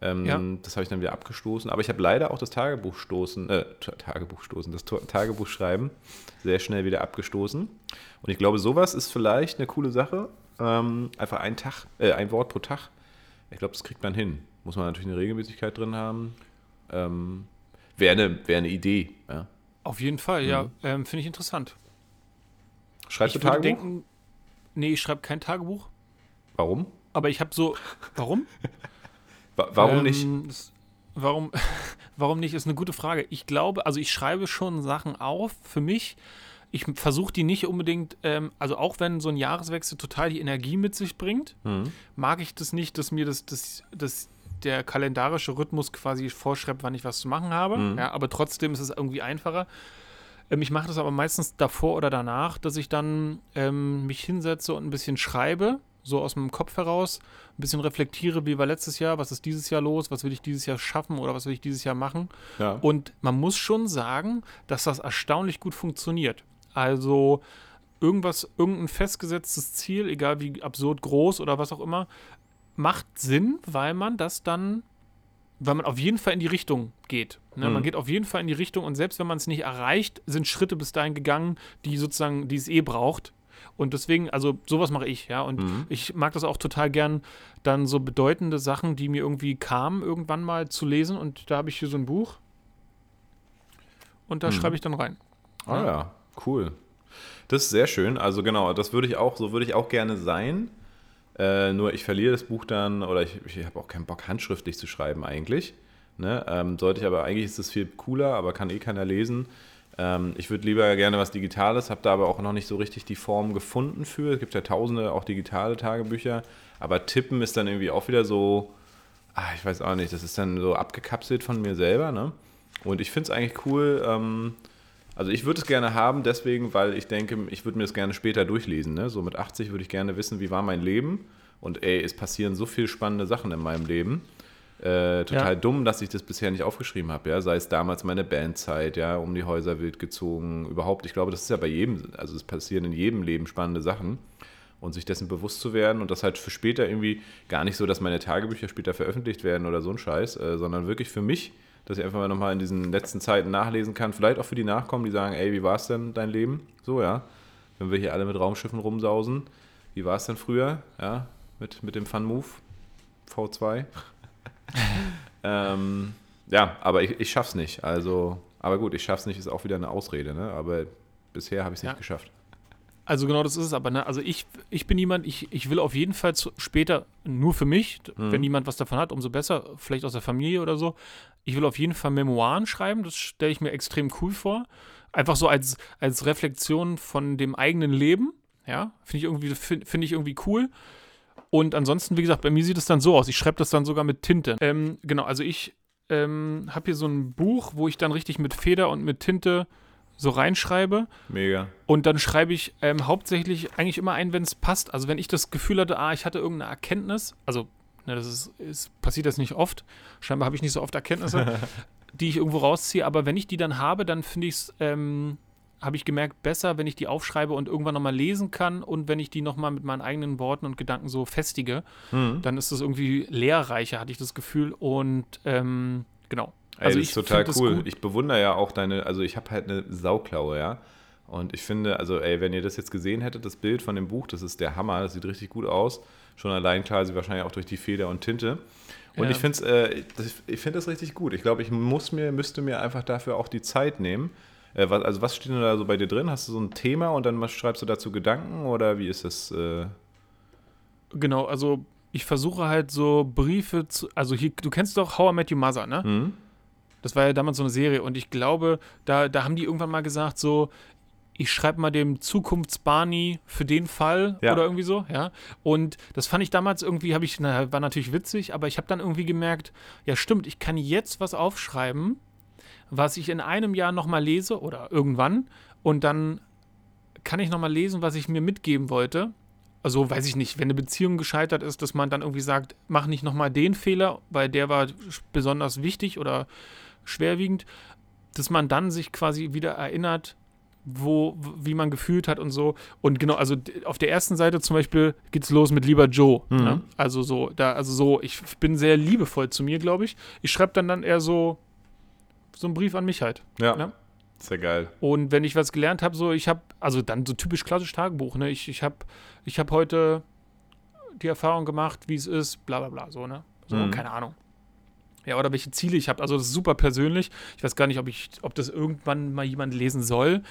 Ähm, ja. Das habe ich dann wieder abgestoßen. Aber ich habe leider auch das Tagebuchstoßen, äh, Tagebuchstoßen, das Tagebuchschreiben sehr schnell wieder abgestoßen. Und ich glaube, sowas ist vielleicht eine coole Sache. Ähm, einfach ein Tag, äh, ein Wort pro Tag. Ich glaube, das kriegt man hin. Muss man natürlich eine Regelmäßigkeit drin haben. Ähm, Wäre eine, wär eine Idee. Ja. Auf jeden Fall, mhm. ja. Ähm, Finde ich interessant. Schreibst ich du Tagebuch? Denken, nee, ich schreibe kein Tagebuch. Warum? Aber ich habe so. Warum? warum nicht? Ähm, warum, warum nicht, ist eine gute Frage. Ich glaube, also ich schreibe schon Sachen auf für mich, ich versuche die nicht unbedingt, ähm, also auch wenn so ein Jahreswechsel total die Energie mit sich bringt, mhm. mag ich das nicht, dass mir das, das, das der kalendarische Rhythmus quasi vorschreibt, wann ich was zu machen habe. Mhm. Ja, aber trotzdem ist es irgendwie einfacher. Ähm, ich mache das aber meistens davor oder danach, dass ich dann ähm, mich hinsetze und ein bisschen schreibe, so aus dem Kopf heraus, ein bisschen reflektiere, wie war letztes Jahr, was ist dieses Jahr los, was will ich dieses Jahr schaffen oder was will ich dieses Jahr machen. Ja. Und man muss schon sagen, dass das erstaunlich gut funktioniert. Also irgendwas, irgendein festgesetztes Ziel, egal wie absurd groß oder was auch immer, macht Sinn, weil man das dann, weil man auf jeden Fall in die Richtung geht. Ne? Mhm. Man geht auf jeden Fall in die Richtung und selbst wenn man es nicht erreicht, sind Schritte bis dahin gegangen, die sozusagen, die es eh braucht. Und deswegen, also sowas mache ich, ja. Und mhm. ich mag das auch total gern, dann so bedeutende Sachen, die mir irgendwie kamen, irgendwann mal zu lesen. Und da habe ich hier so ein Buch. Und da mhm. schreibe ich dann rein. Ah ja. ja. Cool. Das ist sehr schön. Also genau, das würde ich auch, so würde ich auch gerne sein. Äh, nur ich verliere das Buch dann, oder ich, ich habe auch keinen Bock, handschriftlich zu schreiben eigentlich. Ne? Ähm, sollte ich aber, eigentlich ist das viel cooler, aber kann eh keiner lesen. Ähm, ich würde lieber gerne was Digitales, habe da aber auch noch nicht so richtig die Form gefunden für. Es gibt ja tausende auch digitale Tagebücher, aber Tippen ist dann irgendwie auch wieder so, ach, ich weiß auch nicht, das ist dann so abgekapselt von mir selber. Ne? Und ich finde es eigentlich cool, ähm, also ich würde es gerne haben, deswegen, weil ich denke, ich würde mir das gerne später durchlesen. Ne? So mit 80 würde ich gerne wissen, wie war mein Leben. Und ey, es passieren so viele spannende Sachen in meinem Leben. Äh, total ja. dumm, dass ich das bisher nicht aufgeschrieben habe, ja. Sei es damals meine Bandzeit, ja, um die Häuser wild gezogen, überhaupt. Ich glaube, das ist ja bei jedem, also es passieren in jedem Leben spannende Sachen. Und sich dessen bewusst zu werden und das halt für später irgendwie gar nicht so, dass meine Tagebücher später veröffentlicht werden oder so ein Scheiß, äh, sondern wirklich für mich dass ich einfach mal nochmal in diesen letzten Zeiten nachlesen kann. Vielleicht auch für die Nachkommen, die sagen, ey, wie war es denn dein Leben? So, ja. Wenn wir hier alle mit Raumschiffen rumsausen, wie war es denn früher? Ja, mit, mit dem Fun Move V2. ähm, ja, aber ich, ich schaff's nicht. Also, aber gut, ich schaff's nicht, ist auch wieder eine Ausrede, ne? Aber bisher habe ich es nicht ja. geschafft. Also genau das ist es aber. Ne? Also ich, ich bin jemand, ich, ich will auf jeden Fall zu, später nur für mich, mhm. wenn jemand was davon hat, umso besser, vielleicht aus der Familie oder so. Ich will auf jeden Fall Memoiren schreiben, das stelle ich mir extrem cool vor. Einfach so als, als Reflexion von dem eigenen Leben. Ja, finde ich irgendwie, finde find ich irgendwie cool. Und ansonsten, wie gesagt, bei mir sieht es dann so aus. Ich schreibe das dann sogar mit Tinte. Ähm, genau, also ich ähm, habe hier so ein Buch, wo ich dann richtig mit Feder und mit Tinte so reinschreibe. Mega. Und dann schreibe ich ähm, hauptsächlich eigentlich immer ein, wenn es passt. Also wenn ich das Gefühl hatte, ah, ich hatte irgendeine Erkenntnis, also ne, das ist, ist, passiert das nicht oft. Scheinbar habe ich nicht so oft Erkenntnisse, die ich irgendwo rausziehe. Aber wenn ich die dann habe, dann finde ich es, ähm, habe ich gemerkt, besser, wenn ich die aufschreibe und irgendwann nochmal lesen kann und wenn ich die nochmal mit meinen eigenen Worten und Gedanken so festige, mhm. dann ist es irgendwie lehrreicher, hatte ich das Gefühl. Und ähm, genau. Also Ey, das ist total cool. Ich bewundere ja auch deine, also ich habe halt eine Sauklaue, ja. Und ich finde, also ey, wenn ihr das jetzt gesehen hättet, das Bild von dem Buch, das ist der Hammer, das sieht richtig gut aus. Schon allein klar, sie wahrscheinlich auch durch die Feder und Tinte. Und ja. ich finde äh, ich find das richtig gut. Ich glaube, ich muss mir, müsste mir einfach dafür auch die Zeit nehmen. Äh, was, also was steht denn da so bei dir drin? Hast du so ein Thema und dann schreibst du dazu Gedanken oder wie ist das? Äh? Genau, also ich versuche halt so Briefe zu, also hier, du kennst doch How I Met Your Mother, ne? Mhm. Das war ja damals so eine Serie und ich glaube, da, da haben die irgendwann mal gesagt, so, ich schreibe mal dem Zukunftsbarney für den Fall ja. oder irgendwie so, ja. Und das fand ich damals irgendwie, habe ich, na, war natürlich witzig, aber ich habe dann irgendwie gemerkt, ja stimmt, ich kann jetzt was aufschreiben, was ich in einem Jahr nochmal lese oder irgendwann und dann kann ich nochmal lesen, was ich mir mitgeben wollte. Also weiß ich nicht, wenn eine Beziehung gescheitert ist, dass man dann irgendwie sagt, mach nicht nochmal den Fehler, weil der war besonders wichtig oder schwerwiegend, dass man dann sich quasi wieder erinnert, wo, wie man gefühlt hat und so. Und genau, also auf der ersten Seite zum Beispiel geht es los mit Lieber Joe. Mhm. Ne? Also so, da, also so, ich bin sehr liebevoll zu mir, glaube ich. Ich schreibe dann dann eher so, so einen Brief an mich halt. Ja. Ne? Sehr geil. Und wenn ich was gelernt habe, so, ich habe, also dann so typisch klassisch Tagebuch, ne? Ich, ich habe ich hab heute die Erfahrung gemacht, wie es ist, bla bla bla, so, ne? So, mhm. keine Ahnung. Ja, oder welche Ziele ich habe. Also das ist super persönlich. Ich weiß gar nicht, ob ich, ob das irgendwann mal jemand lesen soll.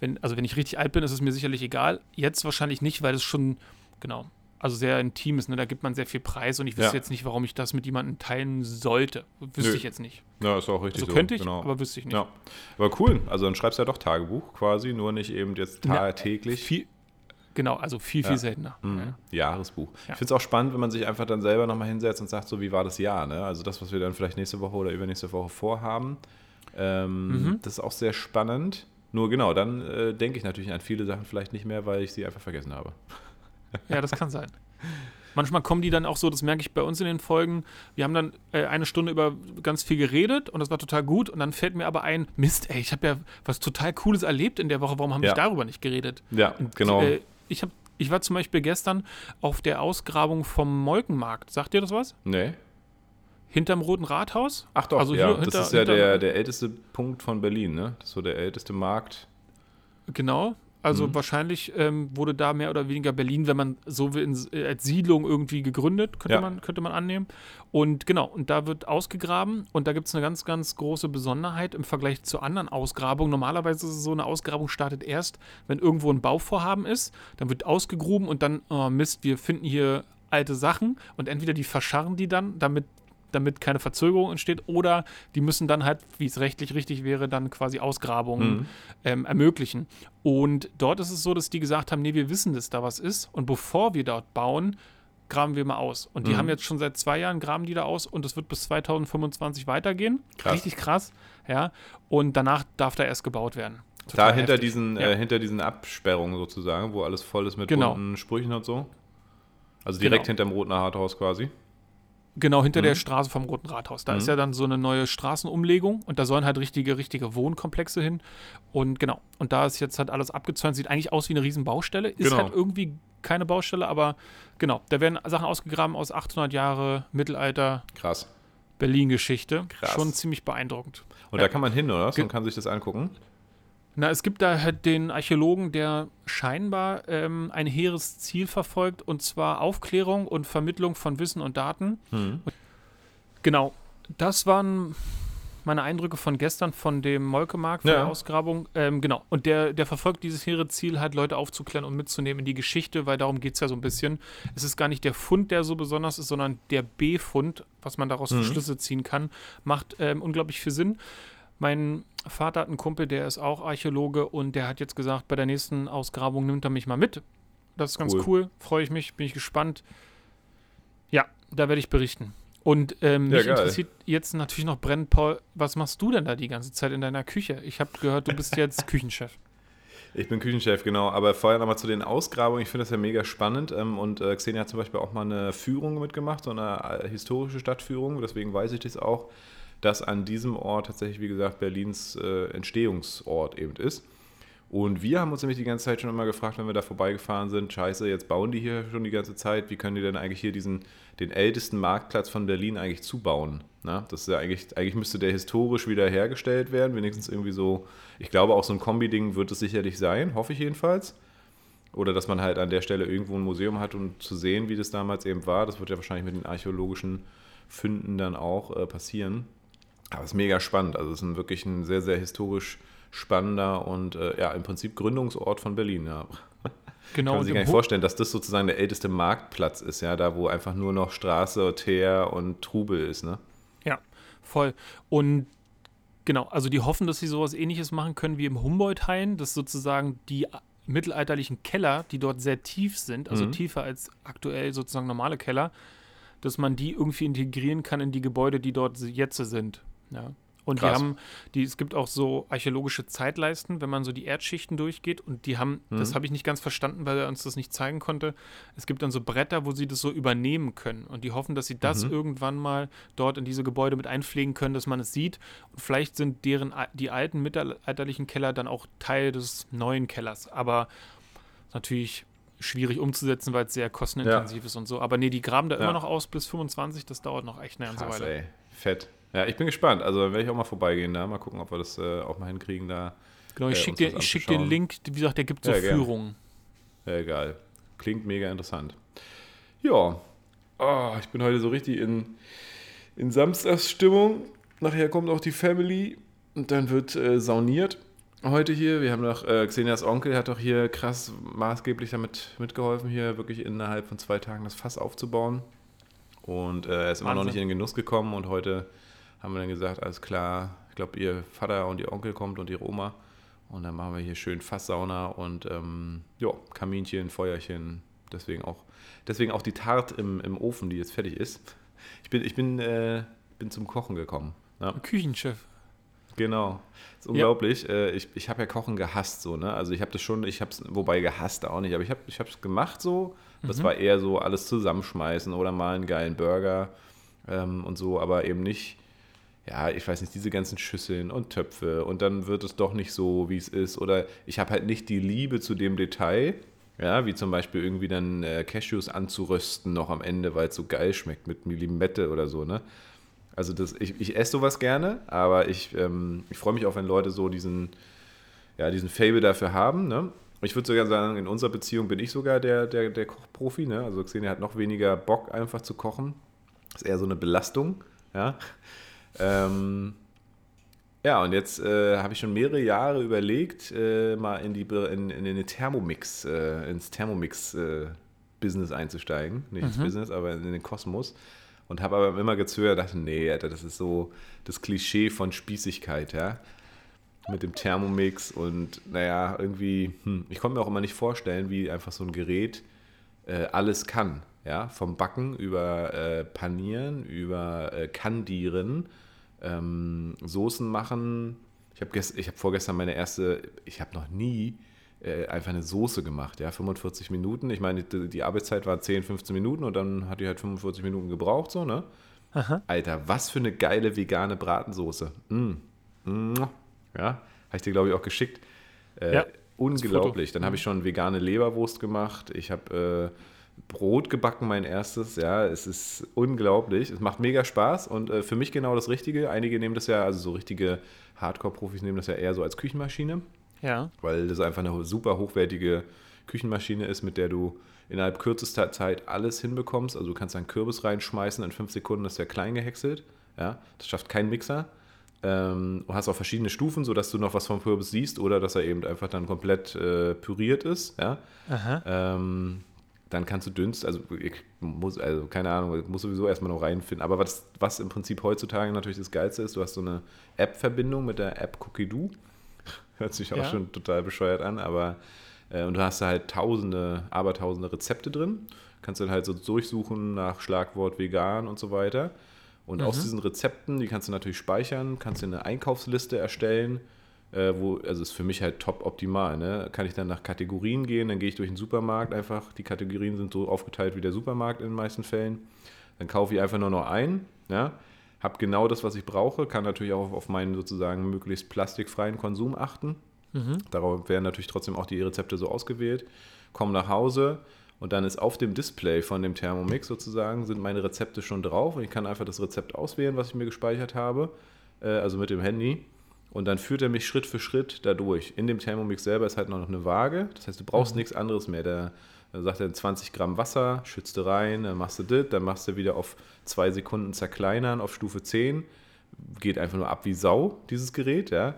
Wenn, also wenn ich richtig alt bin, ist es mir sicherlich egal. Jetzt wahrscheinlich nicht, weil es schon, genau, also sehr intim ist. Ne? Da gibt man sehr viel Preis und ich wüsste ja. jetzt nicht, warum ich das mit jemandem teilen sollte. Wüsste Nö. ich jetzt nicht. Ja, ist auch richtig also so. könnte ich, genau. aber wüsste ich nicht. Ja. Aber cool. Also dann schreibst du ja doch Tagebuch quasi, nur nicht eben jetzt tagtäglich. Viel, Genau, also viel, viel ja. seltener. Mhm. Jahresbuch. Ja. Ich finde es auch spannend, wenn man sich einfach dann selber nochmal hinsetzt und sagt, so wie war das Jahr, ne? Also das, was wir dann vielleicht nächste Woche oder übernächste Woche vorhaben. Ähm, mhm. Das ist auch sehr spannend. Nur genau, dann äh, denke ich natürlich an viele Sachen vielleicht nicht mehr, weil ich sie einfach vergessen habe. Ja, das kann sein. Manchmal kommen die dann auch so, das merke ich bei uns in den Folgen. Wir haben dann äh, eine Stunde über ganz viel geredet und das war total gut. Und dann fällt mir aber ein, Mist, ey, ich habe ja was total Cooles erlebt in der Woche. Warum haben wir darüber nicht geredet? Ja, und, genau. Äh, ich, hab, ich war zum Beispiel gestern auf der Ausgrabung vom Molkenmarkt. Sagt dir das was? Nee. Hinterm Roten Rathaus? Ach doch, also ja, hinter, das ist ja der, der älteste Punkt von Berlin, ne? Das ist so der älteste Markt. Genau, also mhm. wahrscheinlich ähm, wurde da mehr oder weniger Berlin, wenn man so will, in, äh, als Siedlung irgendwie gegründet, könnte, ja. man, könnte man annehmen. Und genau, und da wird ausgegraben und da gibt es eine ganz, ganz große Besonderheit im Vergleich zu anderen Ausgrabungen. Normalerweise ist es so, eine Ausgrabung startet erst, wenn irgendwo ein Bauvorhaben ist, dann wird ausgegruben und dann, oh Mist, wir finden hier alte Sachen und entweder die verscharren die dann, damit damit keine Verzögerung entsteht, oder die müssen dann halt, wie es rechtlich richtig wäre, dann quasi Ausgrabungen mhm. ähm, ermöglichen. Und dort ist es so, dass die gesagt haben, nee, wir wissen, dass da was ist und bevor wir dort bauen, graben wir mal aus. Und die mhm. haben jetzt schon seit zwei Jahren graben die da aus und es wird bis 2025 weitergehen. Krass. Richtig krass, ja. Und danach darf da erst gebaut werden. Total da hinter diesen, ja. äh, hinter diesen Absperrungen sozusagen, wo alles voll ist mit genau. bunten Sprüchen und so. Also direkt genau. hinterm Roten Harthaus quasi. Genau, hinter mhm. der Straße vom Roten Rathaus. Da mhm. ist ja dann so eine neue Straßenumlegung und da sollen halt richtige, richtige Wohnkomplexe hin. Und genau, und da ist jetzt halt alles abgezäunt. Sieht eigentlich aus wie eine Riesenbaustelle. Ist genau. halt irgendwie keine Baustelle, aber genau, da werden Sachen ausgegraben aus 800 Jahre Mittelalter. Krass. Berlin-Geschichte. Schon ziemlich beeindruckend. Und ja. da kann man hin, oder? Und kann sich das angucken. Na, es gibt da halt den Archäologen, der scheinbar ähm, ein hehres Ziel verfolgt, und zwar Aufklärung und Vermittlung von Wissen und Daten. Mhm. Genau, das waren meine Eindrücke von gestern von dem Molkemarkt, von ja. der Ausgrabung. Ähm, genau. Und der, der verfolgt dieses hehre Ziel, halt Leute aufzuklären und mitzunehmen in die Geschichte, weil darum geht es ja so ein bisschen. Es ist gar nicht der Fund, der so besonders ist, sondern der B-Fund, was man daraus mhm. für Schlüsse ziehen kann, macht ähm, unglaublich viel Sinn. Mein Vater hat einen Kumpel, der ist auch Archäologe und der hat jetzt gesagt, bei der nächsten Ausgrabung nimmt er mich mal mit. Das ist ganz cool, cool. freue ich mich, bin ich gespannt. Ja, da werde ich berichten. Und ähm, mich ja, interessiert jetzt natürlich noch brennend, Paul, was machst du denn da die ganze Zeit in deiner Küche? Ich habe gehört, du bist jetzt Küchenchef. Ich bin Küchenchef, genau. Aber vorher nochmal zu den Ausgrabungen. Ich finde das ja mega spannend. Ähm, und äh, Xenia hat zum Beispiel auch mal eine Führung mitgemacht, so eine äh, historische Stadtführung. Deswegen weiß ich das auch, dass an diesem Ort tatsächlich, wie gesagt, Berlins äh, Entstehungsort eben ist. Und wir haben uns nämlich die ganze Zeit schon immer gefragt, wenn wir da vorbeigefahren sind, scheiße, jetzt bauen die hier schon die ganze Zeit, wie können die denn eigentlich hier diesen, den ältesten Marktplatz von Berlin eigentlich zubauen? Na, das ist ja eigentlich, eigentlich müsste der historisch wieder hergestellt werden, wenigstens irgendwie so, ich glaube auch so ein Kombi-Ding wird es sicherlich sein, hoffe ich jedenfalls. Oder dass man halt an der Stelle irgendwo ein Museum hat, um zu sehen, wie das damals eben war. Das wird ja wahrscheinlich mit den archäologischen Fünden dann auch äh, passieren. Aber es ist mega spannend. Also es ist ein, wirklich ein sehr, sehr historisch spannender und äh, ja, im Prinzip Gründungsort von Berlin, ja. Genau. Kann man sich gar nicht vorstellen, dass das sozusagen der älteste Marktplatz ist, ja, da wo einfach nur noch Straße, Teer und Trubel ist, ne? Ja, voll. Und genau, also die hoffen, dass sie sowas ähnliches machen können wie im Humboldt-Hain, dass sozusagen die mittelalterlichen Keller, die dort sehr tief sind, also mhm. tiefer als aktuell sozusagen normale Keller, dass man die irgendwie integrieren kann in die Gebäude, die dort jetzt sind. Ja. Und Krass. die haben, die, es gibt auch so archäologische Zeitleisten, wenn man so die Erdschichten durchgeht und die haben, mhm. das habe ich nicht ganz verstanden, weil er uns das nicht zeigen konnte. Es gibt dann so Bretter, wo sie das so übernehmen können und die hoffen, dass sie das mhm. irgendwann mal dort in diese Gebäude mit einpflegen können, dass man es sieht. Und vielleicht sind deren, die alten mittelalterlichen Keller dann auch Teil des neuen Kellers. Aber natürlich schwierig umzusetzen, weil es sehr kostenintensiv ja. ist und so. Aber nee, die graben da ja. immer noch aus bis 25, das dauert noch echt eine ganze Krass, Weile. Ey. Fett. Ja, ich bin gespannt. Also werde ich auch mal vorbeigehen da. Mal gucken, ob wir das äh, auch mal hinkriegen da. Genau, ich äh, schicke dir, schick den Link. Wie gesagt, der gibt so ja, Führungen. Ja, egal. Klingt mega interessant. Ja. Oh, ich bin heute so richtig in, in Samstagsstimmung. Nachher kommt auch die Family und dann wird äh, sauniert. Heute hier, wir haben noch, äh, Xenias Onkel hat doch hier krass maßgeblich damit mitgeholfen, hier wirklich innerhalb von zwei Tagen das Fass aufzubauen. Und äh, er ist immer noch nicht in den Genuss gekommen und heute haben wir dann gesagt, alles klar, ich glaube, ihr Vater und ihr Onkel kommt und ihre Oma. Und dann machen wir hier schön Fasssauna und ähm, ja, Kaminchen, Feuerchen. Deswegen auch, deswegen auch die Tart im, im Ofen, die jetzt fertig ist. Ich bin, ich bin, äh, bin zum Kochen gekommen. Ja. Küchenchef. Genau. Das ist unglaublich. Ja. Äh, ich ich habe ja Kochen gehasst so, ne? Also ich habe das schon, ich habe es, wobei gehasst auch nicht, aber ich habe es gemacht so. Das mhm. war eher so alles zusammenschmeißen oder mal einen geilen Burger ähm, und so, aber eben nicht ja, ich weiß nicht, diese ganzen Schüsseln und Töpfe und dann wird es doch nicht so, wie es ist. Oder ich habe halt nicht die Liebe zu dem Detail, ja, wie zum Beispiel irgendwie dann äh, Cashews anzurösten noch am Ende, weil es so geil schmeckt mit Limette oder so, ne? Also das, ich, ich esse sowas gerne, aber ich, ähm, ich freue mich auch, wenn Leute so diesen, ja, diesen Fable dafür haben, ne? Ich würde sogar sagen, in unserer Beziehung bin ich sogar der, der, der Kochprofi, ne? Also Xenia hat noch weniger Bock einfach zu kochen. Ist eher so eine Belastung, ja. Ähm, ja, und jetzt äh, habe ich schon mehrere Jahre überlegt, äh, mal in, die, in, in den Thermomix, äh, ins Thermomix-Business einzusteigen. Nicht mhm. ins Business, aber in den Kosmos. Und habe aber immer gezögert, dachte, nee, Alter, das ist so das Klischee von Spießigkeit, ja. Mit dem Thermomix und naja, irgendwie, hm, ich konnte mir auch immer nicht vorstellen, wie einfach so ein Gerät äh, alles kann. Ja, vom Backen über äh, Panieren, über äh, Kandieren, ähm, Soßen machen. Ich habe hab vorgestern meine erste, ich habe noch nie äh, einfach eine Soße gemacht, ja, 45 Minuten. Ich meine, die, die, Arbeitszeit war 10, 15 Minuten und dann hat die halt 45 Minuten gebraucht, so, ne? Aha. Alter, was für eine geile vegane Bratensoße. Mm. Mm. Ja, habe ich dir, glaube ich, auch geschickt. Äh, ja, unglaublich. Dann habe ich schon vegane Leberwurst gemacht. Ich habe äh, Brot gebacken, mein erstes. Ja, es ist unglaublich. Es macht mega Spaß und äh, für mich genau das Richtige. Einige nehmen das ja, also so richtige Hardcore-Profis nehmen das ja eher so als Küchenmaschine. Ja. Weil das einfach eine super hochwertige Küchenmaschine ist, mit der du innerhalb kürzester Zeit alles hinbekommst. Also du kannst einen Kürbis reinschmeißen, in fünf Sekunden ist der klein gehäckselt. Ja, das schafft kein Mixer. Ähm, du hast auch verschiedene Stufen, sodass du noch was vom Kürbis siehst oder dass er eben einfach dann komplett äh, püriert ist. Ja? Ähm, dann kannst du dünst, also ich muss, also keine Ahnung, ich muss sowieso erstmal noch reinfinden. Aber was, was im Prinzip heutzutage natürlich das Geilste ist, du hast so eine App-Verbindung mit der App Cookie-Doo. Hört sich auch ja. schon total bescheuert an, aber äh, und du hast da halt tausende, abertausende Rezepte drin. Kannst dann halt so durchsuchen nach Schlagwort vegan und so weiter. Und mhm. aus diesen Rezepten, die kannst du natürlich speichern, kannst du eine Einkaufsliste erstellen, äh, wo, also ist für mich halt top optimal. Ne? Kann ich dann nach Kategorien gehen, dann gehe ich durch den Supermarkt einfach. Die Kategorien sind so aufgeteilt wie der Supermarkt in den meisten Fällen. Dann kaufe ich einfach nur noch ein, ja? habe genau das, was ich brauche, kann natürlich auch auf meinen sozusagen möglichst plastikfreien Konsum achten. Mhm. Darauf werden natürlich trotzdem auch die Rezepte so ausgewählt. Komme nach Hause und dann ist auf dem Display von dem Thermomix sozusagen sind meine Rezepte schon drauf und ich kann einfach das Rezept auswählen, was ich mir gespeichert habe, äh, also mit dem Handy. Und dann führt er mich Schritt für Schritt dadurch. In dem Thermomix selber ist halt noch eine Waage. Das heißt, du brauchst mhm. nichts anderes mehr. Dann sagt er 20 Gramm Wasser, schützt du rein, dann machst du das, dann machst du wieder auf zwei Sekunden zerkleinern auf Stufe 10. Geht einfach nur ab wie Sau, dieses Gerät, ja.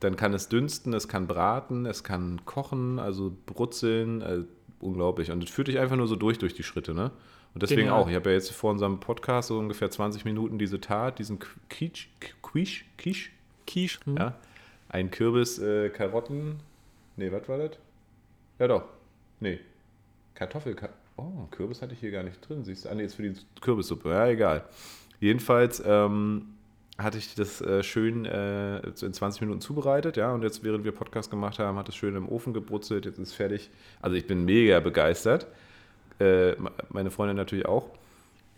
Dann kann es dünsten, es kann braten, es kann kochen, also brutzeln, äh, unglaublich. Und das führt dich einfach nur so durch, durch die Schritte, ne? Und deswegen Genial. auch, ich habe ja jetzt vor unserem Podcast so ungefähr 20 Minuten diese Tat, diesen Quiche, Quiche, Quiche, Quiche, hm. ja, ein Kürbis, äh, Karotten, nee, was war das? Ja doch, nee, Kartoffel, oh, Kürbis hatte ich hier gar nicht drin, siehst du, ah nee, jetzt für die Kürbissuppe, ja, egal. Jedenfalls, ähm, hatte ich das äh, schön äh, in 20 Minuten zubereitet, ja, und jetzt, während wir Podcast gemacht haben, hat es schön im Ofen gebrutzelt, jetzt ist es fertig. Also ich bin mega begeistert. Äh, meine Freundin natürlich auch.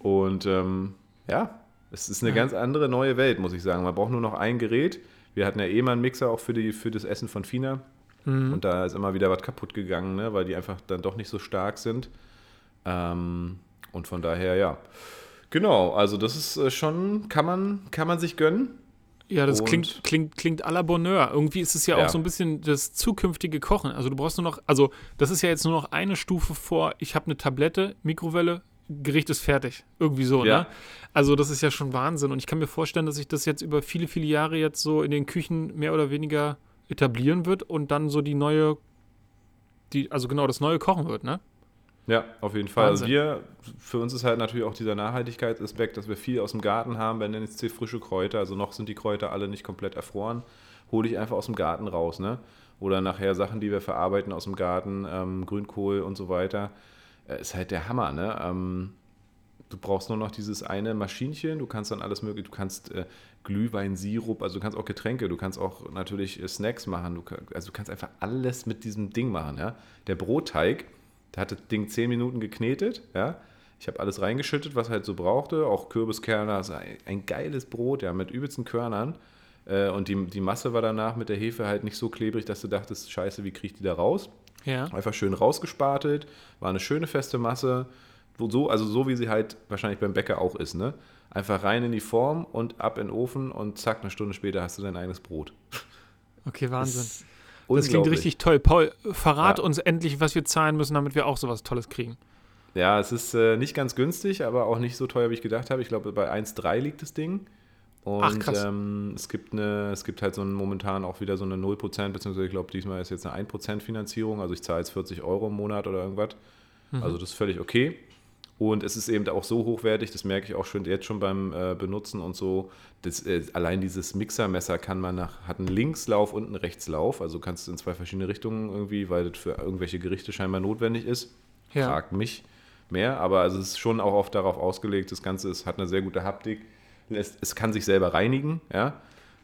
Und ähm, ja, es ist eine ja. ganz andere neue Welt, muss ich sagen. Man braucht nur noch ein Gerät. Wir hatten ja eh mal einen Mixer auch für, die, für das Essen von Fina. Mhm. Und da ist immer wieder was kaputt gegangen, ne, weil die einfach dann doch nicht so stark sind. Ähm, und von daher, ja. Genau, also das ist äh, schon, kann man, kann man sich gönnen. Ja, das klingt, klingt, klingt à la Bonheur. Irgendwie ist es ja, ja, auch so ein bisschen das zukünftige Kochen. Also du brauchst nur noch, also das ist ja jetzt nur noch eine Stufe vor, ich habe eine Tablette, Mikrowelle, Gericht ist fertig. Irgendwie so, ja. ne? Also das ist ja schon Wahnsinn. Und ich kann mir vorstellen, dass sich das jetzt über viele, viele Jahre jetzt so in den Küchen mehr oder weniger etablieren wird und dann so die neue, die, also genau das neue Kochen wird, ne? Ja, auf jeden Fall. Also wir, für uns ist halt natürlich auch dieser Nachhaltigkeitsaspekt, dass wir viel aus dem Garten haben, wenn jetzt hier frische Kräuter, also noch sind die Kräuter alle nicht komplett erfroren, hole ich einfach aus dem Garten raus, ne? Oder nachher Sachen, die wir verarbeiten aus dem Garten, ähm, Grünkohl und so weiter. Äh, ist halt der Hammer, ne? Ähm, du brauchst nur noch dieses eine Maschinchen, du kannst dann alles mögliche, du kannst äh, Glühwein, Sirup, also du kannst auch Getränke, du kannst auch natürlich äh, Snacks machen, du, also du kannst einfach alles mit diesem Ding machen, ja? Der Brotteig, der hat das Ding zehn Minuten geknetet, ja. Ich habe alles reingeschüttet, was halt so brauchte, auch Kürbiskerne, also ein, ein geiles Brot, ja, mit übelsten Körnern. Äh, und die, die Masse war danach mit der Hefe halt nicht so klebrig, dass du dachtest, scheiße, wie kriege ich die da raus? Ja. Einfach schön rausgespartelt, war eine schöne feste Masse, so, also so wie sie halt wahrscheinlich beim Bäcker auch ist, ne? Einfach rein in die Form und ab in den Ofen und zack, eine Stunde später hast du dein eigenes Brot. Okay, Wahnsinn. Das das klingt richtig toll. Paul, verrat ja. uns endlich, was wir zahlen müssen, damit wir auch sowas Tolles kriegen. Ja, es ist äh, nicht ganz günstig, aber auch nicht so teuer, wie ich gedacht habe. Ich glaube, bei 1,3 liegt das Ding. Und Ach, krass. Ähm, es, gibt eine, es gibt halt so ein, momentan auch wieder so eine 0%, beziehungsweise ich glaube, diesmal ist jetzt eine 1% Finanzierung. Also ich zahle jetzt 40 Euro im Monat oder irgendwas. Mhm. Also das ist völlig okay. Und es ist eben auch so hochwertig, das merke ich auch schon jetzt schon beim äh, Benutzen und so. Das, äh, allein dieses Mixermesser kann man nach, hat einen Linkslauf und einen Rechtslauf. Also kannst du in zwei verschiedene Richtungen irgendwie, weil das für irgendwelche Gerichte scheinbar notwendig ist. Ja. Fragt mich mehr, aber also es ist schon auch oft darauf ausgelegt, das Ganze ist, hat eine sehr gute Haptik. Es, es kann sich selber reinigen, ja.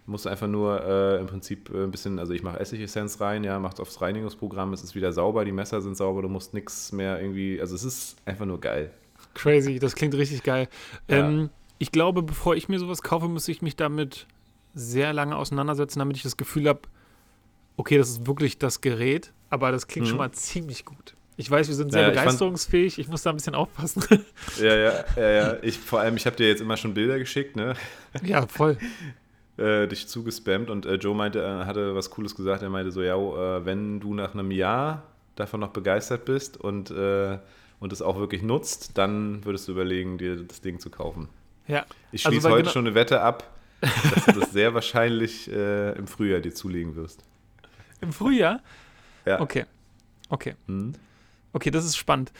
Du musst einfach nur äh, im Prinzip äh, ein bisschen, also ich mache Essigessenz rein, ja, macht aufs Reinigungsprogramm, es ist wieder sauber, die Messer sind sauber, du musst nichts mehr irgendwie, also es ist einfach nur geil. Crazy, das klingt richtig geil. Ja. Ähm, ich glaube, bevor ich mir sowas kaufe, muss ich mich damit sehr lange auseinandersetzen, damit ich das Gefühl habe, okay, das ist wirklich das Gerät, aber das klingt mhm. schon mal ziemlich gut. Ich weiß, wir sind sehr ja, begeisterungsfähig. Ich, ich, muss da ein bisschen aufpassen. Ja, ja, ja, ja. Ich, vor allem, ich habe dir jetzt immer schon Bilder geschickt, ne? Ja, voll. äh, dich zugespammt und äh, Joe meinte, äh, hatte was Cooles gesagt. Er meinte so, ja, äh, wenn du nach einem Jahr davon noch begeistert bist und äh, und es auch wirklich nutzt, dann würdest du überlegen, dir das Ding zu kaufen. Ja. Ich also schließe also heute schon eine Wette ab. dass du das sehr wahrscheinlich äh, im Frühjahr dir zulegen wirst. Im Frühjahr? Ja. Okay. Okay. Mhm. Okay, das ist spannend.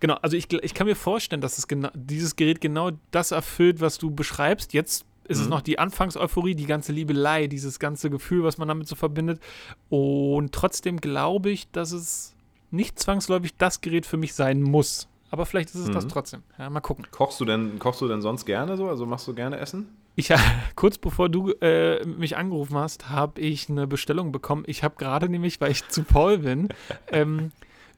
Genau, also ich, ich kann mir vorstellen, dass es genau, dieses Gerät genau das erfüllt, was du beschreibst. Jetzt ist mhm. es noch die Anfangseuphorie, die ganze Liebelei, dieses ganze Gefühl, was man damit so verbindet. Und trotzdem glaube ich, dass es nicht zwangsläufig das Gerät für mich sein muss. Aber vielleicht ist es mhm. das trotzdem. Ja, mal gucken. Kochst du denn, kochst du denn sonst gerne so? Also machst du gerne Essen? Ich, kurz bevor du äh, mich angerufen hast, habe ich eine Bestellung bekommen. Ich habe gerade nämlich, weil ich zu Paul bin, ähm,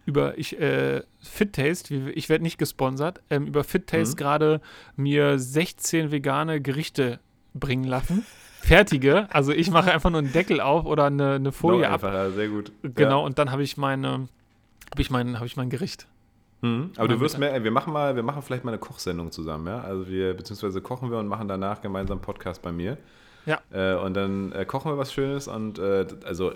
über ich, äh, Fit Taste, ich werde nicht gesponsert, ähm, über Fit Taste mhm. gerade mir 16 vegane Gerichte bringen lassen. Fertige. Also ich mache einfach nur einen Deckel auf oder eine, eine Folie no, einfach, ab. Ja, sehr gut. Genau, ja. und dann habe ich meine, habe ich mein, habe ich mein Gericht. Mhm. Aber du wirst mehr, wir machen mal, wir machen vielleicht mal eine Kochsendung zusammen, ja? Also wir, beziehungsweise kochen wir und machen danach gemeinsam einen Podcast bei mir. Ja. Äh, und dann äh, kochen wir was Schönes und äh, also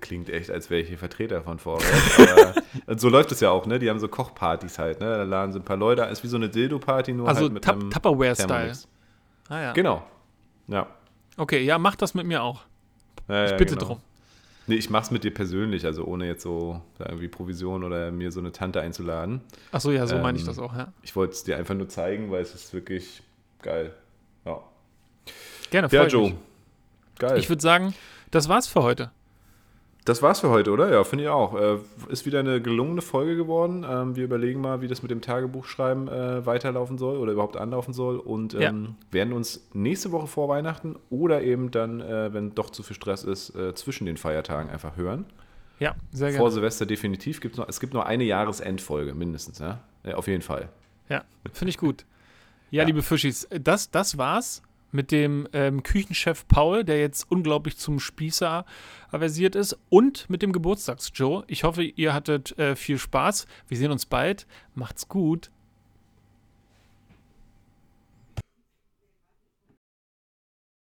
klingt echt, als wäre ich hier Vertreter von Vorwärts. aber so läuft es ja auch, ne? Die haben so Kochpartys halt, ne? Da laden sie ein paar Leute, ist wie so eine Dildo-Party, nur also halt mit einem Tupperware-Style. Ah ja. Genau. Ja. Okay, ja, mach das mit mir auch. Ja, ich ja, bitte genau. drum. Nee, ich mach's mit dir persönlich, also ohne jetzt so irgendwie Provision oder mir so eine Tante einzuladen. Ach so, ja, so ähm, meine ich das auch, ja. Ich wollte es dir einfach nur zeigen, weil es ist wirklich geil. Ja. Gerne, Ja, Joe. Mich. Geil. Ich würde sagen, das war's für heute. Das war's für heute, oder? Ja, finde ich auch. Äh, ist wieder eine gelungene Folge geworden. Ähm, wir überlegen mal, wie das mit dem Tagebuchschreiben äh, weiterlaufen soll oder überhaupt anlaufen soll und ähm, ja. werden uns nächste Woche vor Weihnachten oder eben dann, äh, wenn doch zu viel Stress ist, zwischen den Feiertagen einfach hören. Ja, sehr gerne. Vor Silvester definitiv. Gibt's noch, es gibt nur eine Jahresendfolge mindestens, ja auf jeden Fall. Ja, finde ich gut. Ja, ja, liebe Fischis, das, das war's mit dem ähm, Küchenchef Paul, der jetzt unglaublich zum Spießer aversiert ist, und mit dem Geburtstags-Joe. Ich hoffe, ihr hattet äh, viel Spaß. Wir sehen uns bald. Macht's gut.